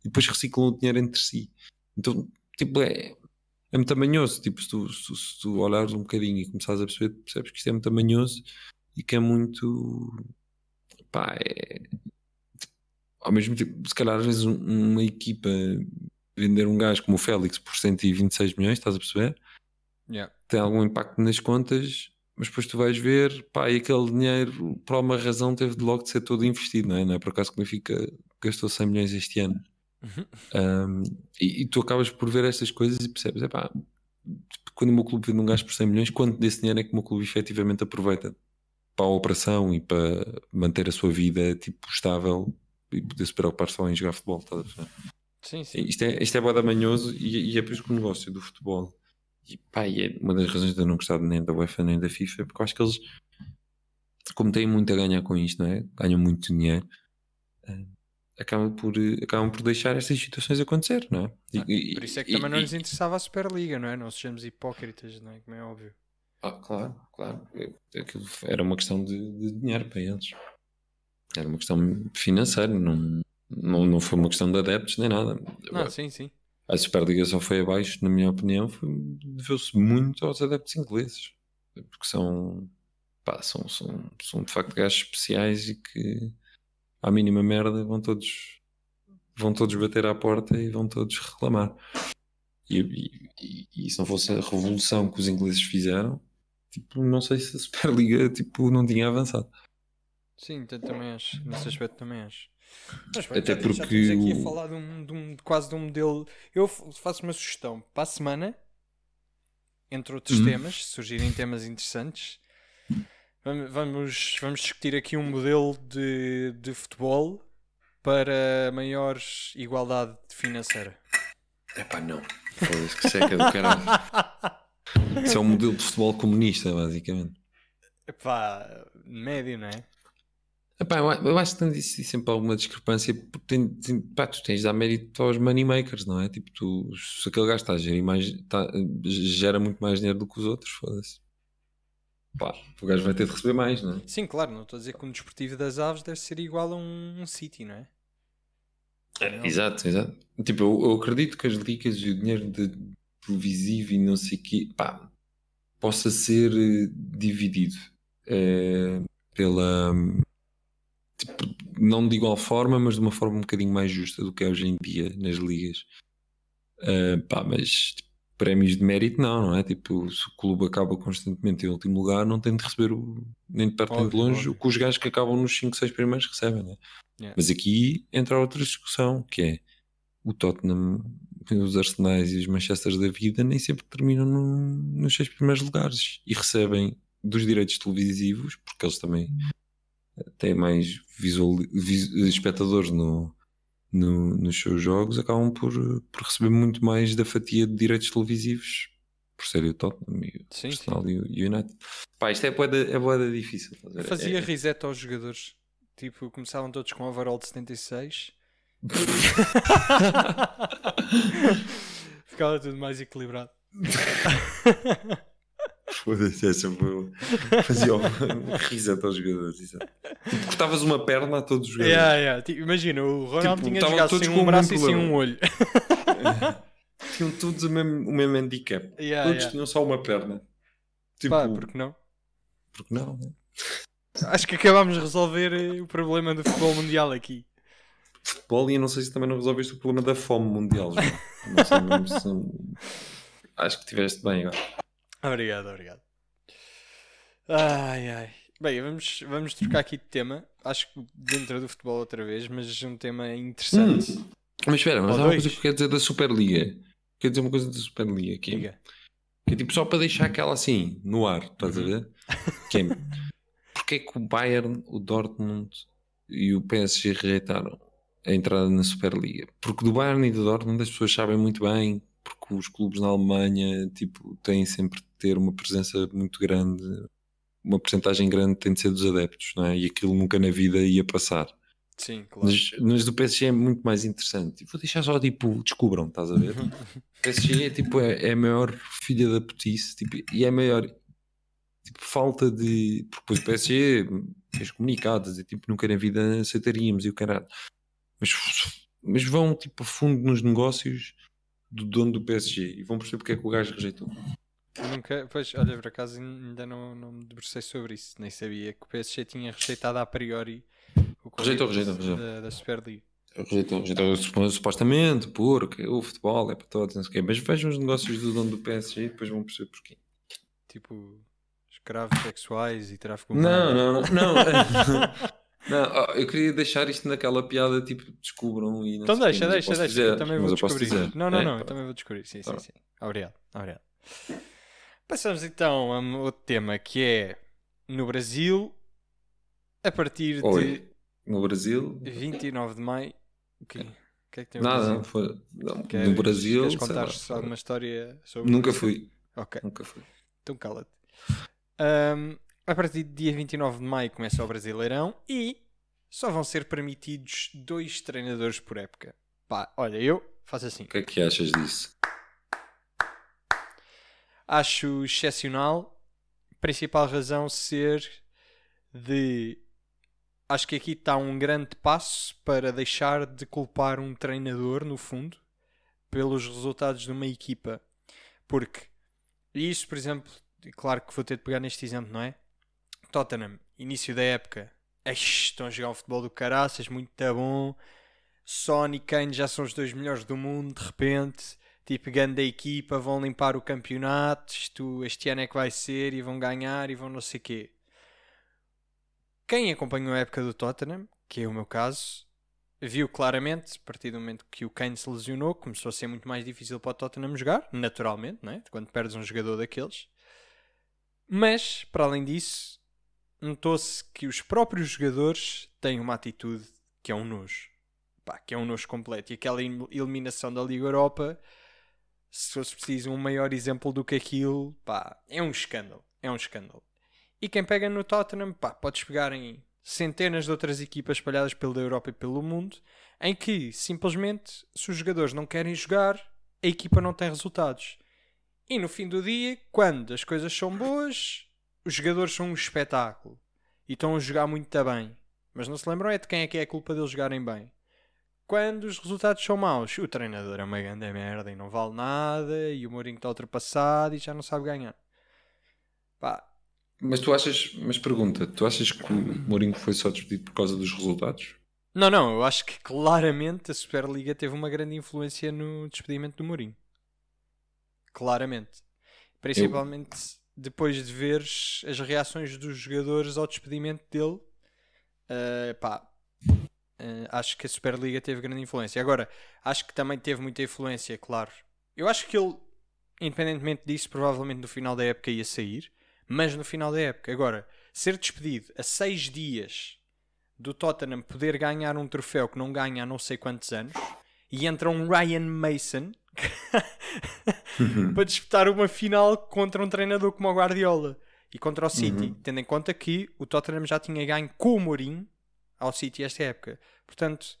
E depois reciclam o dinheiro entre si. Então, tipo, é, é muito tamanhoso. Tipo, se tu, se, se tu olhares um bocadinho e começares a perceber, percebes que isto é muito tamanhoso e que é muito. pá, é. Ao mesmo tempo, se calhar às vezes uma equipa vender um gajo como o Félix por 126 milhões, estás a perceber? Yeah. Tem algum impacto nas contas, mas depois tu vais ver, pá, e aquele dinheiro, por alguma razão, teve de logo de ser todo investido, não é? Não é por acaso que o Benfica gastou 100 milhões este ano. Uhum. Um, e, e, tu acabas por ver estas coisas e percebes, é pá, quando o meu clube vende um gajo por 100 milhões, quanto desse dinheiro é que o meu clube efetivamente aproveita para a operação e para manter a sua vida tipo estável e poder se preocupar só em jogar futebol, estás a ver? Sim, sim. Isto é, isto é boa manhoso e, e é por isso que o negócio do futebol e pá, e é uma das razões de eu não gostar nem da UEFA nem da FIFA, porque eu acho que eles, como têm muito a ganhar com isto, não é? Ganham muito dinheiro, uh, acabam, por, acabam por deixar estas situações acontecer, não é? E, ah, por isso é que e, também não lhes interessava a Superliga, não é? Não sejamos hipócritas, não é? Como é óbvio. Ah, claro, claro. Aquilo era uma questão de, de dinheiro para eles. Era uma questão financeira, não, não, não foi uma questão de adeptos nem nada. Não, sim, sim a Superliga só foi abaixo, na minha opinião, deveu-se muito aos adeptos ingleses, porque são, pá, são, são, são de facto gajos especiais e que à mínima merda vão todos vão todos bater à porta e vão todos reclamar. E, e, e, se não fosse a revolução que os ingleses fizeram, tipo, não sei se a Superliga tipo, não tinha avançado. Sim, também acho. Nesse aspecto também acho. Mas, Até já, porque. Já aqui a falar de um, de um, quase de um modelo. Eu faço uma sugestão para a semana, entre outros hum. temas, se surgirem temas interessantes. Vamos, vamos discutir aqui um modelo de, de futebol para maior igualdade financeira. É pá, não. Foda-se que seca do caralho. Isso é um modelo de futebol comunista, basicamente. Pá, médio, não é? Epá, eu acho que tem sempre alguma discrepância porque tem, tem, pá, tu tens de dar mérito aos moneymakers, não é? Tipo, tu, se aquele gajo está a gerir mais, está, gera muito mais dinheiro do que os outros, foda-se. Pá, o gajo vai ter de receber mais, não é? Sim, claro, não estou a dizer que um desportivo das aves deve ser igual a um, um City, não é? é exato, exato. Tipo, eu, eu, acredito que as ligas e o dinheiro de televisivo e não sei o quê, pá, possa ser eh, dividido é, pela tipo, não de igual forma, mas de uma forma um bocadinho mais justa do que é hoje em dia nas ligas. Uh, pá, mas tipo, prémios de mérito não, não é? Tipo, se o clube acaba constantemente em último lugar, não tem de receber o, nem de perto nem de longe óbvio. o que os gajos que acabam nos 5, 6 primeiros recebem, né? Yeah. Mas aqui entra outra discussão que é o Tottenham, os Arsenais e os Manchesters da vida nem sempre terminam no, nos seis primeiros lugares e recebem dos direitos televisivos, porque eles também têm mais visual, vis, espectadores no, no, nos seus jogos, acabam por, por receber muito mais da fatia de direitos televisivos por ser o Tottenham e o sim, Arsenal sim. e o United. Pá, isto é boeda, é boeda difícil. Fazer. Fazia é, reset aos jogadores. Tipo, começavam todos com overall de 76. Ficava tudo mais equilibrado. Foda-se, essa foi. Fazia uma risada aos jogadores. Tipo, cortavas uma perna a todos os jogadores. Yeah, yeah. Tipo, imagina, o Ronaldo tipo, tinha jogado sem um braço e sem um olho. Tinham todos o mesmo, o mesmo handicap. Yeah, todos yeah. tinham só uma perna. Tipo, Pá, porque não? Porque não, né? Acho que acabámos de resolver eh, o problema do futebol mundial aqui. Futebol e eu não sei se também não resolveste o problema da fome mundial. não sei mesmo se... Acho que estiveste bem agora. Obrigado, obrigado. Ai, ai. Bem, vamos, vamos trocar aqui de tema. Acho que dentro do futebol outra vez, mas um tema interessante. Hum. Mas espera, mas há uma coisa que quer dizer da Superliga. Quer dizer uma coisa da Superliga aqui. Diga. Que é tipo só para deixar aquela assim, no ar, estás uhum. a ver? Que é, porque é que o Bayern, o Dortmund e o PSG rejeitaram? a entrada na Superliga. Porque do Bayern e do Dortmund as pessoas sabem muito bem, porque os clubes na Alemanha tipo, têm sempre ter uma presença muito grande, uma porcentagem grande tem de ser dos adeptos, não é? E aquilo nunca na vida ia passar. Sim, claro. Mas, mas do PSG é muito mais interessante. Vou deixar só, tipo, descubram, estás a ver? o PSG é, tipo, é, é a maior filha da putice tipo, e é a maior tipo, falta de. Porque depois o PSG fez comunicados e tipo, nunca na vida aceitaríamos e o caralho. Mas, mas vão tipo a fundo nos negócios do dono do PSG e vão perceber porque é que o gajo rejeitou. Eu nunca, pois, olha, por acaso ainda não, não me debrucei sobre isso, nem sabia que o PSG tinha rejeitado a priori o rejeitou, rejeitou, rejeitou. Da, da Superliga. Rejeitou, rejeitou supostamente, porque o futebol é para todos, não sei o quê. Mas vejam os negócios do dono do PSG e depois vão perceber porquê. Tipo, escravos sexuais e tráfico Não, não, não. não. Não, eu queria deixar isto naquela piada tipo descubram e não Então deixa, deixa, deixa. Dizer, eu também vou descobrir. Não, não, é, não, eu também vou descobrir. Sim, tá. sim, sim. Obrigado, obrigado. Passamos então a outro tema que é no Brasil, a partir Oi. de. No Brasil? 29 de maio. O que, que é que tem Nada, não foi. Não, no Brasil. Queres contar alguma história sobre Nunca fui. Ok. Nunca fui. Então cala-te. Um, a partir do dia 29 de maio começa o Brasileirão e só vão ser permitidos dois treinadores por época. Pá, olha, eu faço assim. O que é que achas disso? Acho excepcional. Principal razão ser de. Acho que aqui está um grande passo para deixar de culpar um treinador, no fundo, pelos resultados de uma equipa. Porque isso, por exemplo, claro que vou ter de pegar neste exemplo, não é? Tottenham, início da época, estão a jogar um futebol do caraças, muito bom. Sony e Kane já são os dois melhores do mundo, de repente, tipo, grande equipa, vão limpar o campeonato, isto, este ano é que vai ser, e vão ganhar, e vão não sei quê. Quem acompanhou a época do Tottenham, que é o meu caso, viu claramente, a partir do momento que o Kane se lesionou, começou a ser muito mais difícil para o Tottenham jogar, naturalmente, não é? quando perdes um jogador daqueles. Mas, para além disso, notou-se que os próprios jogadores têm uma atitude que é um nojo. Pá, que é um nojo completo. E aquela eliminação da Liga Europa, se fosse preciso um maior exemplo do que aquilo, pá, é um escândalo. É um escândalo. E quem pega no Tottenham, pá, podes pegar em centenas de outras equipas espalhadas pela Europa e pelo mundo, em que simplesmente, se os jogadores não querem jogar, a equipa não tem resultados. E no fim do dia, quando as coisas são boas, os jogadores são um espetáculo e estão a jogar muito bem. Mas não se lembram é de quem é que é a culpa deles jogarem bem. Quando os resultados são maus, o treinador é uma grande merda e não vale nada, e o Mourinho está ultrapassado e já não sabe ganhar. Pá. Mas tu achas, mas pergunta, tu achas que o Mourinho foi só despedido por causa dos resultados? Não, não, eu acho que claramente a Superliga teve uma grande influência no despedimento do Mourinho. Claramente. Principalmente eu... depois de veres as reações dos jogadores ao despedimento dele. Uh, pá, Uh, acho que a Superliga teve grande influência. Agora, acho que também teve muita influência, claro. Eu acho que ele, independentemente disso, provavelmente no final da época ia sair, mas no final da época. Agora, ser despedido a seis dias do Tottenham poder ganhar um troféu que não ganha há não sei quantos anos e entra um Ryan Mason para disputar uma final contra um treinador como o Guardiola e contra o City, uhum. tendo em conta que o Tottenham já tinha ganho com o Mourinho ao City esta época. Portanto,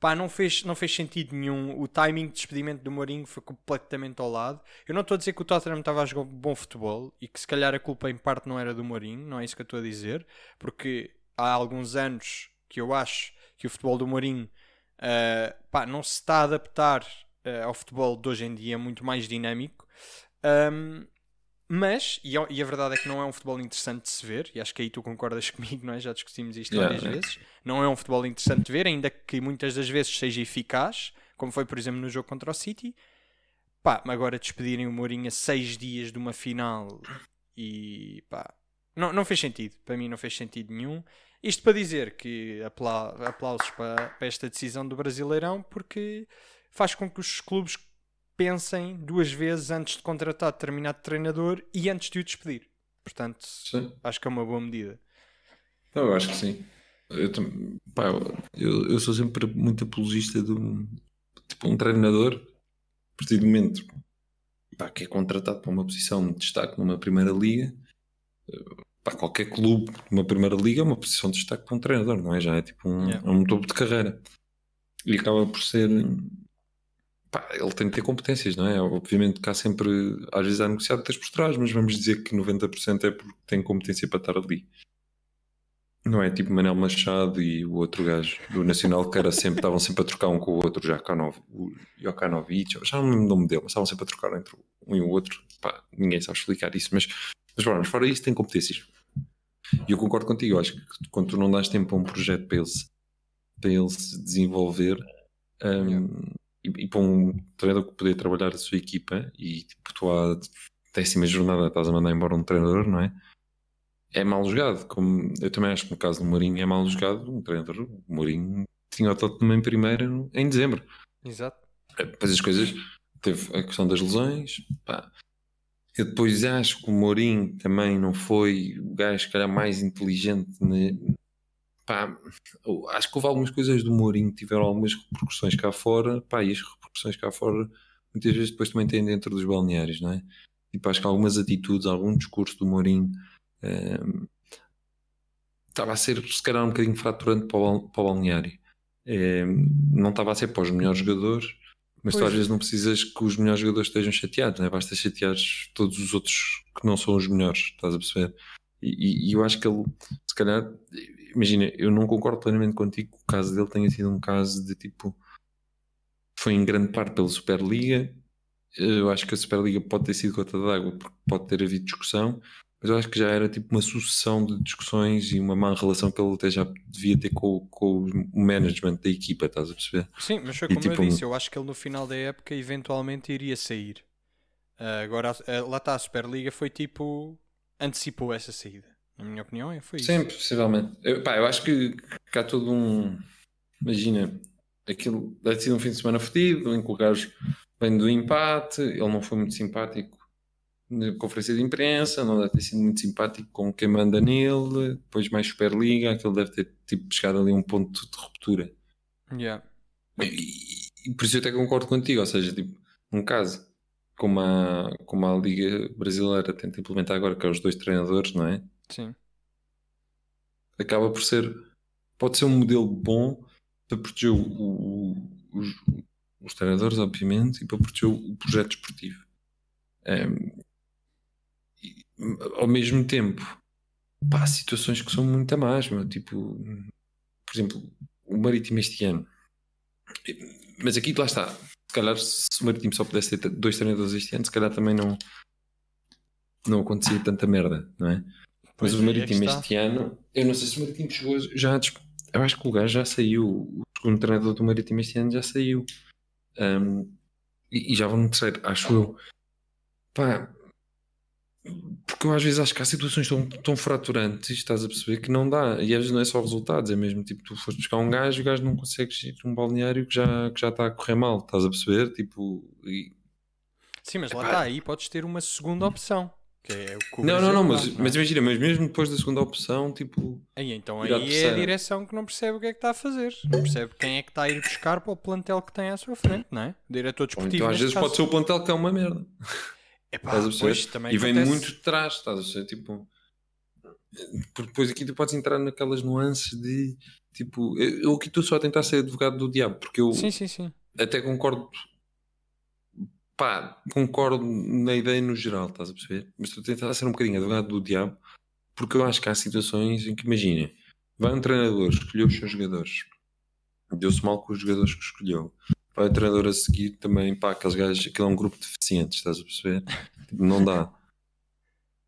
pá, não fez, não fez sentido nenhum. O timing de despedimento do Mourinho foi completamente ao lado. Eu não estou a dizer que o Tottenham estava a jogar bom futebol e que se calhar a culpa em parte não era do Mourinho, não é isso que eu estou a dizer, porque há alguns anos que eu acho que o futebol do Mourinho uh, pá, não se está a adaptar uh, ao futebol de hoje em dia, muito mais dinâmico. Um, mas, e a, e a, verdade é que não é um futebol interessante de se ver, e acho que aí tu concordas comigo, não é? Já discutimos isto yeah, várias vezes. Não é um futebol interessante de ver, ainda que muitas das vezes seja eficaz, como foi, por exemplo, no jogo contra o City. Pá, agora despedirem o Mourinho a seis dias de uma final e pá, não, não fez sentido. Para mim não fez sentido nenhum. Isto para dizer que apla aplausos para, para esta decisão do Brasileirão, porque faz com que os clubes pensem duas vezes antes de contratar determinado treinador e antes de o despedir. Portanto, sim. acho que é uma boa medida. Eu acho que sim. eu, pá, eu, eu, sou sempre muito apologista de um, tipo, um treinador, a partir do momento pá, que é contratado para uma posição de destaque numa primeira liga, para qualquer clube numa primeira liga é uma posição de destaque para um treinador, não é? Já é tipo um, yeah. um topo de carreira. E acaba por ser. Pá, ele tem que ter competências, não é? Obviamente que há sempre, às vezes há negociado por trás, mas vamos dizer que 90% é porque tem competência para estar ali. Não é tipo Manel Machado e o outro gajo do Nacional que era sempre, estavam sempre a trocar um com o outro, já o Jokanovic, já não me lembro o nome dele, mas estavam sempre a trocar entre um e o outro. Pá, ninguém sabe explicar isso, mas, mas, mas fora isso tem competências. E eu concordo contigo, acho que quando tu não dás tempo a um projeto para ele para ele se desenvolver um. E, e, para um treinador que poder trabalhar a sua equipa e tipo, tu à décima jornada estás a mandar embora um treinador, não é? é mal jogado. Como eu também acho que no caso do Mourinho é mal jogado. Um treinador, o Mourinho tinha o Tottenham em primeiro em dezembro. Exato. Depois as coisas, teve a questão das lesões. Pá. Eu depois acho que o Mourinho também não foi o gajo que era mais inteligente. Pá, acho que houve algumas coisas do Mourinho que tiveram algumas repercussões cá fora. Pá, e as repercussões cá fora muitas vezes depois também têm dentro dos balneários, não é? Tipo, acho que algumas atitudes, algum discurso do Mourinho estava a ser se calhar um bocadinho fraturante para o, para o balneário. não estava a ser para os melhores jogadores, mas pois. tu às vezes não precisas que os melhores jogadores estejam chateados, né? basta chatear todos os outros que não são os melhores, estás a perceber? E, e, eu acho que ele, se calhar, imagina, eu não concordo plenamente contigo que o caso dele tenha sido um caso de tipo. Foi em grande parte pela Superliga. Eu acho que a Superliga pode ter sido gota d'água porque pode ter havido discussão, mas eu acho que já era tipo uma sucessão de discussões e uma má relação que ele até já devia ter com, com o management da equipa, estás a perceber? Sim, mas foi como e, tipo, eu disse, eu acho que ele no final da época eventualmente iria sair. Uh, agora, uh, lá está, a Superliga foi tipo. antecipou essa saída. Na minha opinião, é, foi isso. Sim, possivelmente. Eu, pá, eu acho que, que há todo um. Imagina, aquilo deve ter sido um fim de semana fedido, em que o gajo vem do empate, ele não foi muito simpático na conferência de imprensa, não deve ter sido muito simpático com quem manda nele, depois mais Superliga, aquele deve ter tipo, chegado ali um ponto de ruptura. Yeah. E, e, por isso eu até concordo contigo, ou seja, tipo, um caso como a, como a Liga Brasileira tenta implementar agora, que é os dois treinadores, não é? Sim. Acaba por ser, pode ser um modelo bom para proteger o, o, os, os treinadores, obviamente, e para proteger o projeto esportivo. Um, ao mesmo tempo, pá, situações que são muito a mais, meu, tipo, por exemplo, o Marítimo este ano. Mas aqui lá está. Se calhar se o Marítimo só pudesse ter dois treinadores este ano, se calhar também não, não acontecia tanta merda, não é? Pois Mas o é, Marítimo este ano, eu não sei se o Marítimo chegou já. Eu acho que o gajo já saiu. O segundo treinador do Marítimo este ano já saiu. Um, e, e, já vão no terceiro, acho eu. Pá, porque eu às vezes acho que há situações tão, tão fraturantes, estás a perceber, que não dá. E às vezes não é só resultados, é mesmo tipo, tu foste buscar um gajo e o gajo não consegue ir um balneário que já, que já está a correr mal, estás a perceber? Tipo, e... Sim, mas lá está, aí podes ter uma segunda opção. Que é o não, não, não, mas, não, mas imagina, mas mesmo depois da segunda opção, tipo. Aí, então aí é a direção que não percebe o que é que está a fazer, não percebe quem é que está a ir buscar para o plantel que tem à sua frente, não é? O diretor desportivo. Então às vezes caso. pode ser o plantel que é uma merda. Epá, pois, também e vem acontece... muito de trás, estás a ver? Tipo, porque depois aqui tu podes entrar naquelas nuances de tipo, eu aqui estou só a tentar ser advogado do diabo, porque eu sim, sim, sim. até concordo, pá, concordo na ideia no geral, estás a perceber? Mas estou a tentar ser um bocadinho advogado do diabo, porque eu acho que há situações em que, imagina, vai um treinador, escolheu os seus jogadores, deu-se mal com os jogadores que escolheu, vai o treinador a seguir também, pá, aqueles gajos, aquilo é um grupo de deficientes, estás a perceber? Tipo, não dá.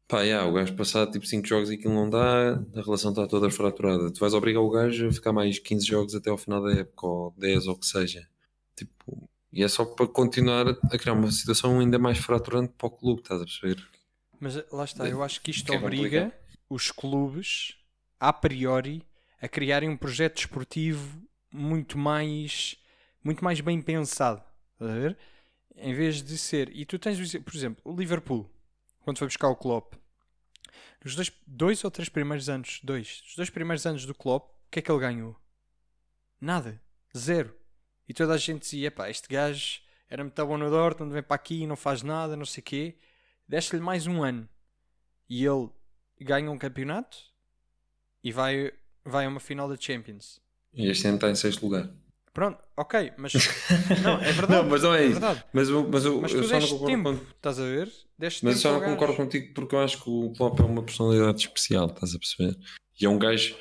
Pá, yeah, o gajo passado tipo 5 jogos e aquilo não dá, a relação está toda fraturada. Tu vais obrigar o gajo a ficar mais 15 jogos até ao final da época, ou 10 ou o que seja. Tipo, e é só para continuar a criar uma situação ainda mais fraturante para o clube, estás a perceber? Mas lá está, eu acho que isto que é obriga os clubes, a priori, a criarem um projeto esportivo muito mais muito mais bem pensado. a ver? Em vez de ser. E tu tens, por exemplo, o Liverpool, quando foi buscar o Klopp, nos dois, dois ou três primeiros anos, dois, os dois primeiros anos do Klopp, o que é que ele ganhou? Nada. Zero. E toda a gente dizia, pá, este gajo era muito bom no Dortmund, vem para aqui e não faz nada, não sei o quê. Deste-lhe mais um ano. E ele ganha um campeonato e vai, vai a uma final da Champions. E este ano está em sexto lugar. Pronto, ok, mas não, é verdade. Não, mas não é, é isso. verdade. Mas, eu- mas, eu, Mas eu tu só não concordo tempo, com- estás a ver? Deste Mas eu só não gajo. concordo contigo porque eu acho que o Klopp é uma personalidade especial, estás a perceber? E é um gajo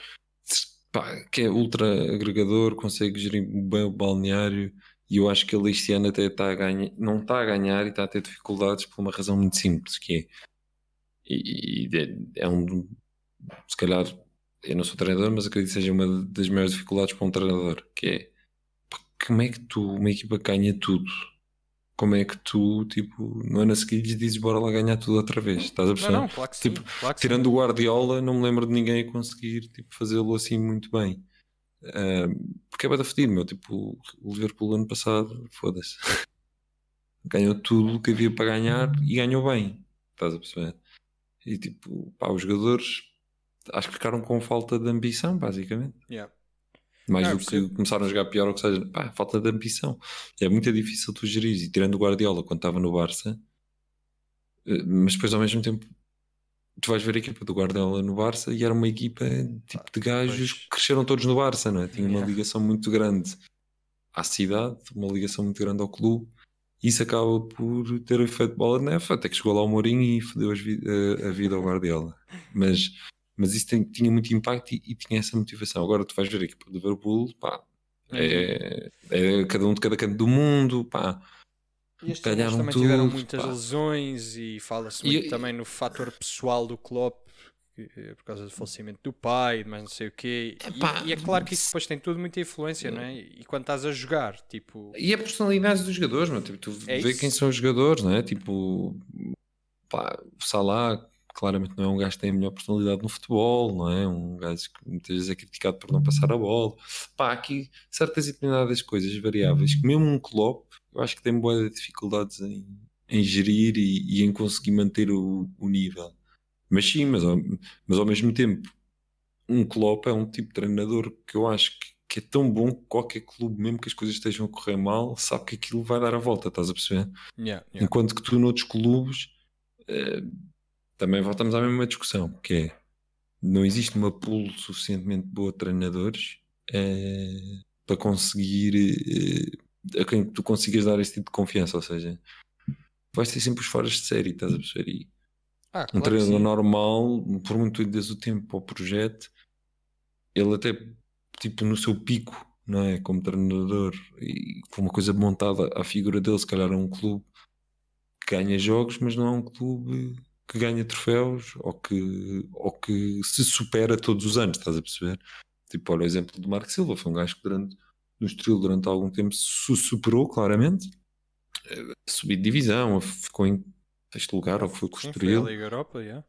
pá, que é ultra agregador, consegue gerir bem o balneário e eu acho que ele este ano até está a ganhar, não está a ganhar e está a ter dificuldades por uma razão muito simples, que é e, e é, é um se calhar eu não sou treinador, mas acredito que seja uma das maiores dificuldades para um treinador, que é como é que tu, uma equipa ganha tudo? Como é que tu, tipo, no ano a seguir lhes dizes bora lá ganhar tudo outra vez? Estás a Não, perceber? não, claro que sim. Tipo, claro que sim. Tirando o Guardiola, não me lembro de ninguém a conseguir tipo, fazê-lo assim muito bem. Ah, porque é bada fedido, meu. Tipo, o Liverpool ano passado, foda-se. Ganhou tudo o que havia para ganhar e ganhou bem. Estás a perceber? E tipo, pá, os jogadores acho que ficaram com falta de ambição, basicamente. Yeah. Mais Ah, do que começaram a jogar pior ou que seja, pá, falta de ambição. É muito difícil tu gerir. E tirando o Guardiola quando estava no Barça, eh, mas depois ao mesmo tempo tu vais ver a equipa do Guardiola no Barça e era uma equipa tipo de gajos que cresceram todos no Barça, não é? Tinha uma ligação muito grande à cidade, uma ligação muito grande ao clube. Isso acaba por ter efeito bola de neve, até que chegou lá o Mourinho e fodeu vi- a, a vida ao Guardiola. Mas, mas isso tem- tinha muito impacto e, e tinha essa motivação. Agora tu vais ver a equipa do Liverpool, pá, é, é cada um de cada canto do mundo, pá. E estes Calharam também tiveram tudo, muitas pá. lesões e fala-se E- muito e- também no fator pessoal do Klopp eh, por causa do falecimento do pai, mas não sei o quê. E- Epá, e, é claro que isso depois tem tudo muita influência, não é? E quando estás a jogar, tipo, E a personalidade dos jogadores, mano. Tipo, tu É vê isso. quem são os jogadores, não é? Tipo, pá, o Salah claramente não é um gajo que tem a melhor personalidade no futebol, não é? Um gajo que muitas vezes é criticado por não passar a bola. Pá, aqui certas e determinadas coisas variáveis que mesmo um Klopp, eu acho que tem boas dificuldades em, em gerir e, e em conseguir manter o, o nível. Mas sim, mas ao, mas ao mesmo tempo, um Klopp é um tipo de treinador que eu acho que, que é tão bom que qualquer clube, mesmo que as coisas estejam a correr mal, sabe que aquilo vai dar a volta, estás a perceber? yeah, yeah. Enquanto que tu noutros clubes eh, também voltamos à mesma discussão, que é não existe uma pool suficientemente boa de treinadores eh, para conseguir eh, a quem tu consigas dar esse tipo de confiança, ou seja, vais ter sempre os foras de série, estás a perceber? E Ah, um claro treinador normal, por muito dês o tempo ao projeto, ele até tipo no seu pico, não é? Como treinador e com uma coisa montada à figura dele, se calhar é um clube que ganha jogos, mas não é um clube que ganha troféus ou que, ou que se supera todos os anos, estás a perceber? Tipo, olha o exemplo do Marco Silva, foi um gajo que durante, no Estoril durante algum tempo se superou claramente, eh, subiu de divisão, ficou em sexto lugar, ou foi com o Sim, a. Liga Europa, yeah.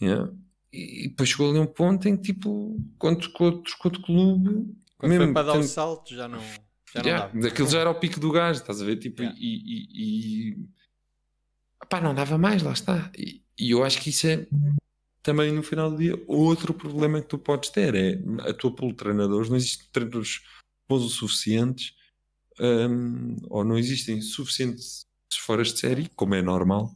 Yeah. E depois chegou ali um ponto em que, tipo, quanto quanto, quanto clube, Quando Mesmo foi para dar o tendo- salto, já não, já não yeah, dava. daquilo já era o pico do gajo, estás a ver? Tipo, Yeah. e, e, e- Pá, não dava mais, lá está. E, e eu acho que isso é também no final do dia outro problema que tu podes ter é a tua pool de treinadores, não existem treinadores bons o suficientes hum, ou não existem suficientes foras de série, como é normal,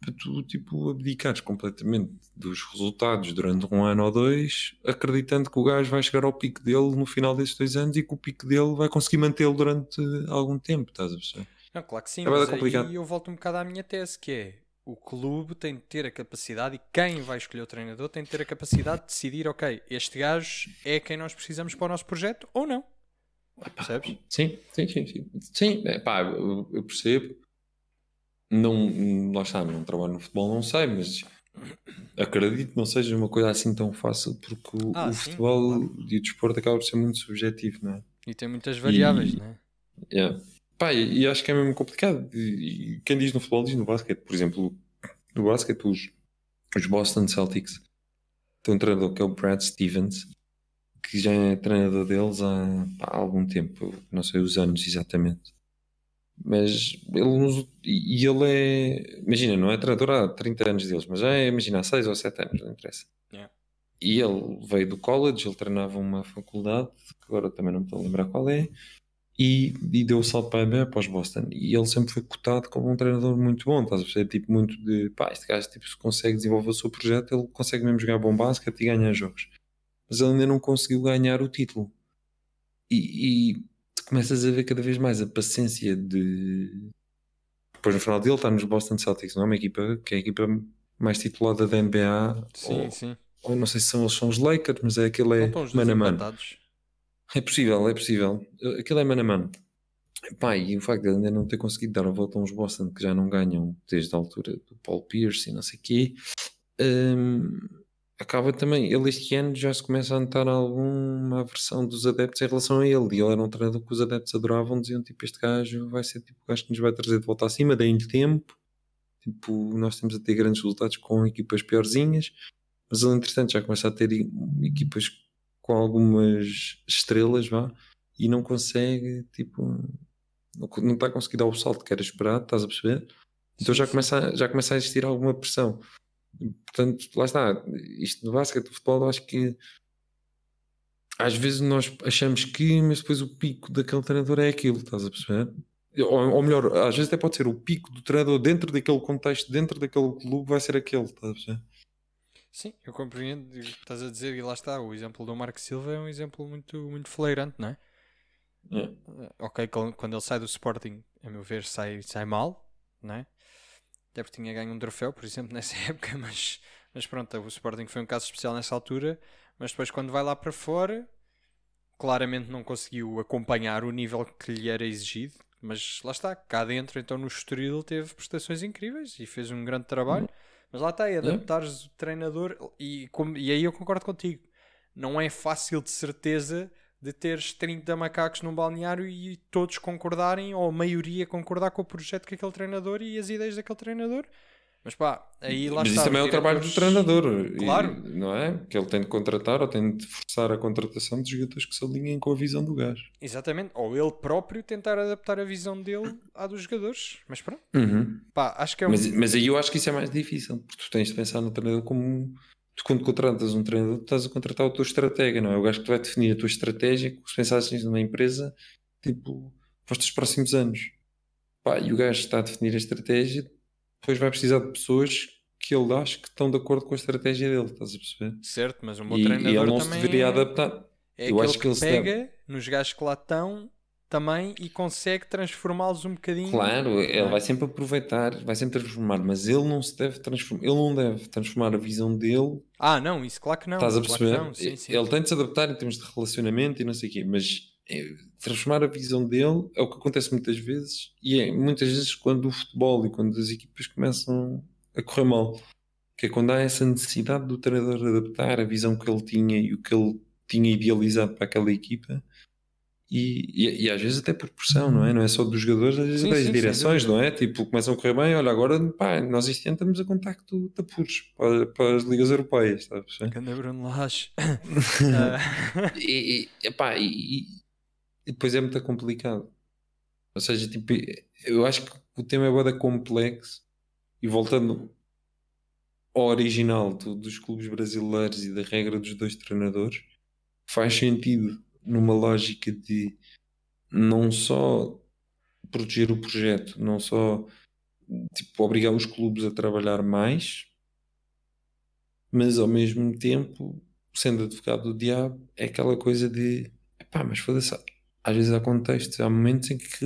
para tu tipo abdicares completamente dos resultados durante um ano ou dois, acreditando que o gajo vai chegar ao pico dele no final desses dois anos e que o pico dele vai conseguir mantê-lo durante algum tempo, estás a perceber? Não, claro que sim, É mas complicado. aí eu volto um bocado à minha tese, que é o clube tem de ter a capacidade e quem vai escolher o treinador tem de ter a capacidade de decidir, ok, este gajo é quem nós precisamos para o nosso projeto ou não. Percebes? Sim, sim, sim. Sim, sim é, pá, eu, eu percebo. Não, lá está, não trabalho no futebol, não sei, mas acredito que não seja uma coisa assim tão fácil porque o, Ah, o futebol e o desporto acaba por ser muito subjetivo, não é? E tem muitas variáveis, E- não é? Yeah. Pá, e, e acho que é mesmo complicado. E, e quem diz no futebol diz no basquete. Por exemplo, no basquete, os, os Boston Celtics têm um treinador que é o Brad Stevens, que já é treinador deles há, há algum tempo, não sei os anos exatamente. Mas ele e ele é, imagina, não é treinador há 30 anos deles, mas já é, imagina, há 6 ou 7 anos, não interessa. Yeah. e ele veio do college, ele treinava uma faculdade, que agora também não me estou a lembrar qual é, e, e deu o salto para a NBA, para os Boston. E ele sempre foi cotado como um treinador muito bom, estás a perceber? Tipo, muito de pá, este gajo tipo, se consegue desenvolver o seu projeto, ele consegue mesmo jogar bom basquete e ganhar jogos. Mas ele ainda não conseguiu ganhar o título. E, e tu começas a ver cada vez mais a paciência de. Depois no final dele está nos Boston Celtics, não é? Uma equipa que é a equipa mais titulada da NBA. Sim, ou, sim. Ou não sei se são, são os Lakers, mas é aquele é mano a mano. É possível, é possível. Aquilo é mano a mano. Pá, e o facto de ainda não ter conseguido dar a volta a uns Boston que já não ganham desde a altura do Paul Pierce e não sei o quê, um, acaba também. Ele este ano já se começa a notar alguma aversão dos adeptos em relação a ele. E ele era um treinador que os adeptos adoravam, diziam tipo: Este gajo vai ser tipo o gajo que nos vai trazer de volta acima, deem-lhe tempo. Tipo, nós temos a ter grandes resultados com equipas piorzinhas, mas ele, entretanto, já começa a ter equipas com algumas estrelas, vá, e não consegue, tipo, não está a conseguir dar o salto que era esperado, estás a perceber? Então já começa, a, já começa a existir alguma pressão. Portanto, lá está. Isto no basquete, no futebol, eu acho que às vezes nós achamos que, mas depois o pico daquele treinador é aquilo, estás a perceber? Ou, ou, melhor, às vezes até pode ser o pico do treinador dentro daquele contexto, dentro daquele clube, vai ser aquele, estás a perceber? Sim, eu compreendo o que estás a dizer e lá está. O exemplo do Marco Silva é um exemplo muito, muito flagrante, não é? é. Ok, quando ele sai do Sporting, a meu ver, sai, sai mal, não é? Até porque tinha ganho um troféu, por exemplo, nessa época, mas, mas pronto, o Sporting foi um caso especial nessa altura. Mas depois, quando vai lá para fora, claramente não conseguiu acompanhar o nível que lhe era exigido. Mas lá está, cá dentro, então no Estoril, teve prestações incríveis e fez um grande trabalho. Mas lá está, é adaptares o treinador e, e aí eu concordo contigo. Não é fácil de certeza de teres 30 macacos num balneário e todos concordarem, ou a maioria concordar com o projeto que aquele treinador e as ideias daquele treinador. Mas pá, aí lá Mas está. isso também é o trabalho do treinador, claro. E, não é? Que ele tem de contratar ou tem de forçar a contratação de jogadores que se alinhem com a visão do gajo. Exatamente, ou ele próprio tentar adaptar a visão dele à dos jogadores. Mas pronto, uhum. pá, acho que é um... mas, mas aí eu acho que isso é mais difícil, porque tu tens de pensar no treinador como tu quando contratas um treinador, tu estás a contratar o teu estratégia, não é? O gajo que vai definir a tua estratégia, se pensares numa empresa, tipo, para os próximos anos. Pá, e o gajo está a definir a estratégia, depois vai precisar de pessoas que ele acha que estão de acordo com a estratégia dele, estás a perceber? Certo, mas o meu e, treinador e ele não se deveria adaptar. É Eu acho que, que ele pega deve... nos gajos que lá estão também e consegue transformá-los um bocadinho. Claro, ele é? vai sempre aproveitar, vai sempre transformar, mas ele não se deve transformar, ele não deve transformar a visão dele. Ah, não, isso claro que não. Estás a perceber? Claro sim, sim. Ele tem de se adaptar em termos de relacionamento e não sei o quê, mas é, transformar a visão dele é o que acontece muitas vezes e é muitas vezes quando o futebol e quando as equipas começam a correr mal, que é quando há essa necessidade do treinador adaptar a visão que ele tinha e o que ele tinha idealizado para aquela equipa e, e, e, às vezes até por pressão, não é? Não é só dos jogadores, às vezes sim, das sim, direções, não é? Tipo, começam a correr bem, olha, agora pá, nós este ano estamos a contacto de apuros para, para as ligas europeias, sabes? Ganda Bruno Lage. e, e, epá, e, e depois é muito complicado. Ou seja, tipo, eu acho que o tema é boda complexo e voltando ao original do, dos clubes brasileiros e da regra dos dois treinadores, faz sentido numa lógica de não só proteger o projeto, não só tipo, obrigar os clubes a trabalhar mais, mas ao mesmo tempo, sendo advogado do diabo, é aquela coisa de pá, mas foda-se, às vezes há contextos, há momentos em que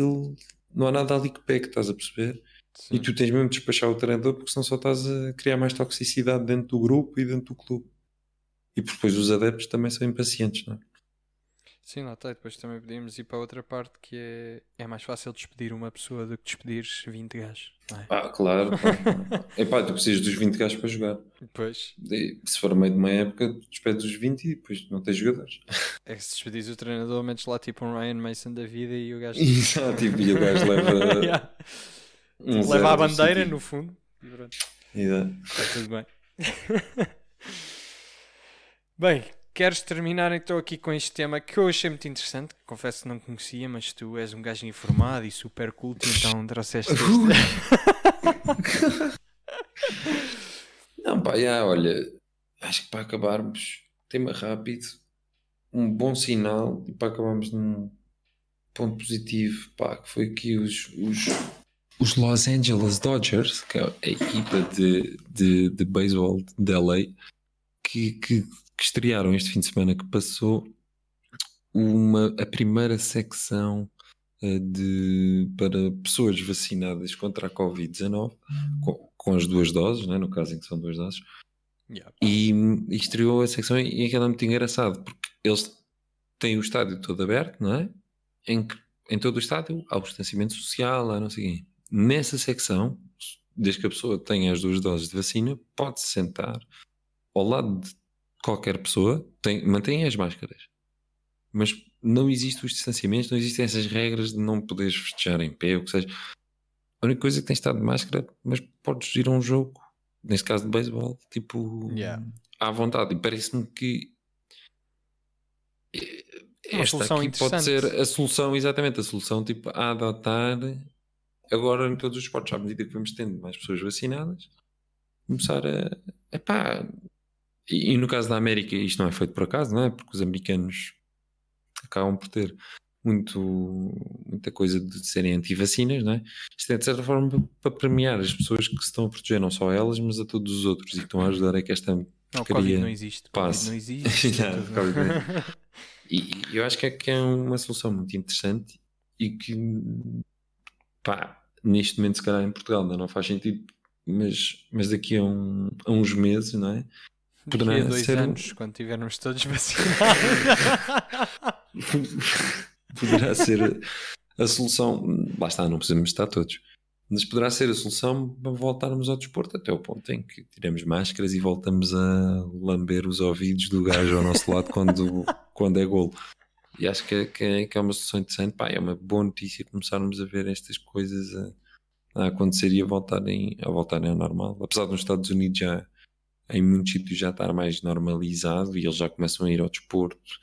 não há nada ali que pegue, estás a perceber? Sim. E tu tens mesmo de despachar o treinador porque senão só estás a criar mais toxicidade dentro do grupo e dentro do clube. E depois os adeptos também são impacientes, não é? Sim, lá está. Depois também podíamos ir para outra parte que é, é mais fácil despedir uma pessoa do que despedir 20 gajos. É? Ah, claro. é pá, tu precisas dos 20 gajos para jogar. Pois. E, se for meio de uma época, despedes os 20 e depois não tens jogadores. É que se despedis o treinador, metes lá tipo um Ryan Mason da vida e o gajo. Exato, tipo, e o gajo leva. yeah. um leva a bandeira no fundo. E pronto. Exato. Está tudo bem. bem, Queres terminar então aqui com este tema que eu achei muito interessante, confesso que não conhecia, mas tu és um gajo informado e super culto, então trouxeste este. não, pá, já, olha, acho que para acabarmos, tema rápido, um bom sinal e para acabarmos num ponto positivo, pá, que foi que os, os, os Los Angeles Dodgers, que é a equipa de, de, de beisebol de LA, que, que, que estrearam este fim de semana que passou uma, a primeira secção uh, de, para pessoas vacinadas contra a Covid-19, com, com, as duas doses, né, no caso em que são duas doses, yeah. e, e, estreou a secção e aquilo é muito engraçado, porque eles têm o estádio todo aberto, não é? Em, que, em todo o estádio há o distanciamento social, há não sei quê. Nessa secção, desde que a pessoa tenha as duas doses de vacina, pode-se sentar ao lado de qualquer pessoa, tem, mantém as máscaras. Mas não existe os distanciamentos, não existem essas regras de não poderes festejar em pé, ou que seja. A única coisa é que tens estado de máscara, mas podes ir a um jogo, neste caso de beisebol, tipo, yeah. à vontade. E parece-me que uma esta aqui pode ser a solução, exatamente, a solução tipo a adotar agora em todos os esportes, à medida que vamos tendo mais pessoas vacinadas, começar a. Epá, e, e no caso da América, isto não é feito por acaso, não é? Porque os americanos acabam por ter muito, muita coisa de serem anti-vacinas, não é? Isto é de certa forma para premiar as pessoas que se estão a proteger, não só a elas, mas a todos os outros e que estão a ajudar a que esta não, Covid não existe. Passe. Covid não existe. e eu acho que é, que é uma solução muito interessante e que pá, neste momento se calhar em Portugal ainda não faz sentido, mas, mas daqui a, um, a uns meses, não é? Poderá daqui a dois ser anos, quando tivermos todos vacinados. poderá ser a solução. Lá está, não precisamos estar todos. Mas poderá ser a solução para voltarmos ao desporto até o ponto em que tiramos máscaras e voltamos a lamber os ouvidos do gajo ao nosso lado quando, quando é golo. E acho que, é, que, é, que é uma solução interessante. Pá, é uma boa notícia começarmos a ver estas coisas a, a acontecer e a voltarem, a voltarem ao normal. Apesar de nos Estados Unidos já em muitos sítios já estar mais normalizado e eles já começam a ir ao desporto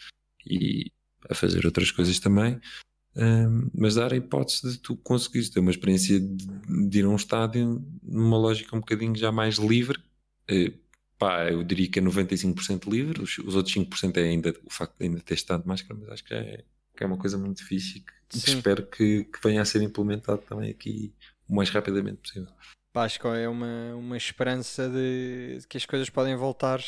e a fazer outras coisas também. Um, mas dar a hipótese de tu conseguires ter uma experiência de, de, ir a um estádio numa lógica um bocadinho já mais livre. Uh, pá, eu diria que é 95% livre, os, os outros 5% é ainda o facto de ainda ter estado de máscara, mas acho que é, que é uma coisa muito difícil que, que espero que, que venha a ser implementado também aqui o mais rapidamente possível. Páscoa é uma, uma esperança de, de, que as coisas podem voltar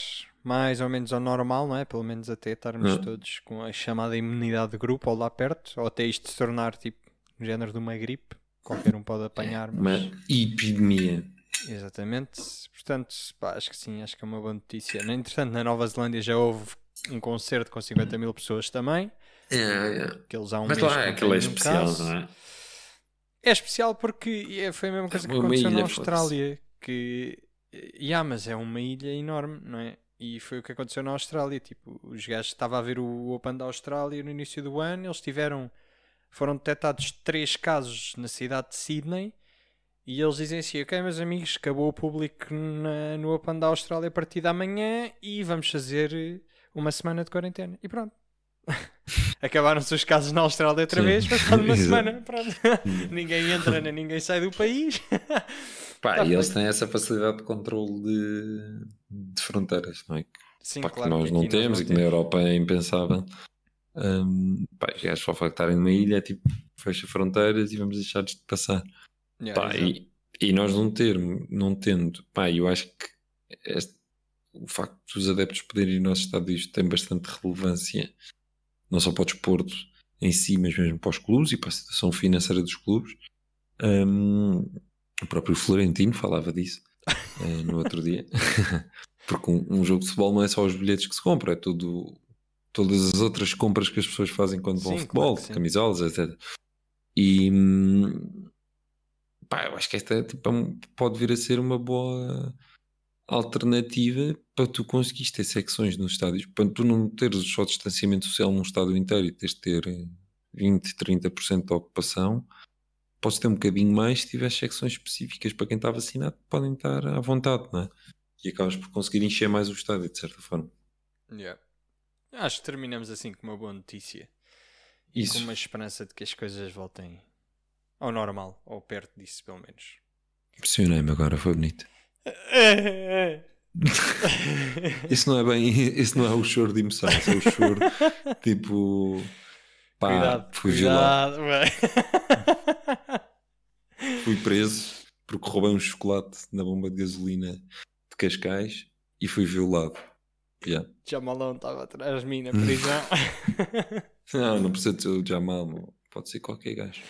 mais ou menos ao normal, não é? Pelo menos até estarmos uhum. todos com a chamada imunidade de grupo ou lá perto, ou até isto se tornar tipo um género de uma gripe, qualquer um pode apanhar. Mas... Uma epidemia. Exatamente, portanto, pá, acho que sim, acho que é uma boa notícia. No entretanto, na Nova Zelândia já houve um concerto com 50 mil pessoas também. É, é. Que eles há um Mas mês lá é aquele é especial, caso. não é? É especial porque é, foi a mesma coisa que aconteceu na Austrália. Que, yeah, mas é uma ilha enorme, não é? E foi o que aconteceu na Austrália. Tipo, os gajos estavam a ver o Open da Austrália no início do ano. Eles tiveram. Foram detectados três casos na cidade de Sydney. E eles dizem assim: Ok, meus amigos, acabou o público na, no Open da Austrália a partir da manhã e vamos fazer uma semana de quarentena. E pronto. Acabaram-se os casos na Austrália outra Sim. vez, passado uma semana. Ninguém entra, nem ninguém sai do país. Pá, tá e eles têm essa facilidade de controle de, de fronteiras, não é? Sim, pá, claro que nós não temos e que na Europa é impensável. Um, pá, os gajos só factarem numa ilha é tipo, fecha fronteiras e vamos deixar-lhes de passar. Yeah, pá, e, e, nós não, ter, não tendo, pá, eu acho que este, o facto dos adeptos poderem ir ao nosso estádio tem bastante relevância não só para o desporto em si, mas mesmo para os clubes e para a situação financeira dos clubes. Um, o próprio Florentino falava disso uh, no outro dia, porque um, um, jogo de futebol não é só os bilhetes que se compram, é tudo, todas as outras compras que as pessoas fazem quando vão ao futebol, claro camisolas, etc. E pá, eu acho que esta tipo, é pode vir a ser uma boa alternativa para tu conseguires ter secções nos estádios, para tu não teres só distanciamento social num estádio inteiro e teres de ter 20, 30% de ocupação, podes ter um bocadinho mais se tiver secções específicas para quem está vacinado, podem estar à vontade, não é? E acabas por conseguir encher mais o estádio, de certa forma. Yeah. Acho que terminamos assim com uma boa notícia. E Isso. com uma esperança de que as coisas voltem ao normal, ou perto disso, pelo menos. Impressionei-me agora, foi bonito. Isso não é bem, isso não é o choro de emoção, isso é o choro tipo pá, cuidado, fui cuidado, violado, fui preso porque roubei um chocolate na bomba de gasolina de Cascais e fui violado. Yeah. Jamalão estava atrás de mim na prisão. Não, não precisa ser o Jamal, meu. pode ser qualquer gajo.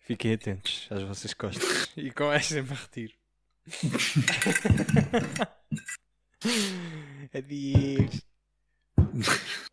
Fiquem atentos às vossas costas e com esta me retiro. at the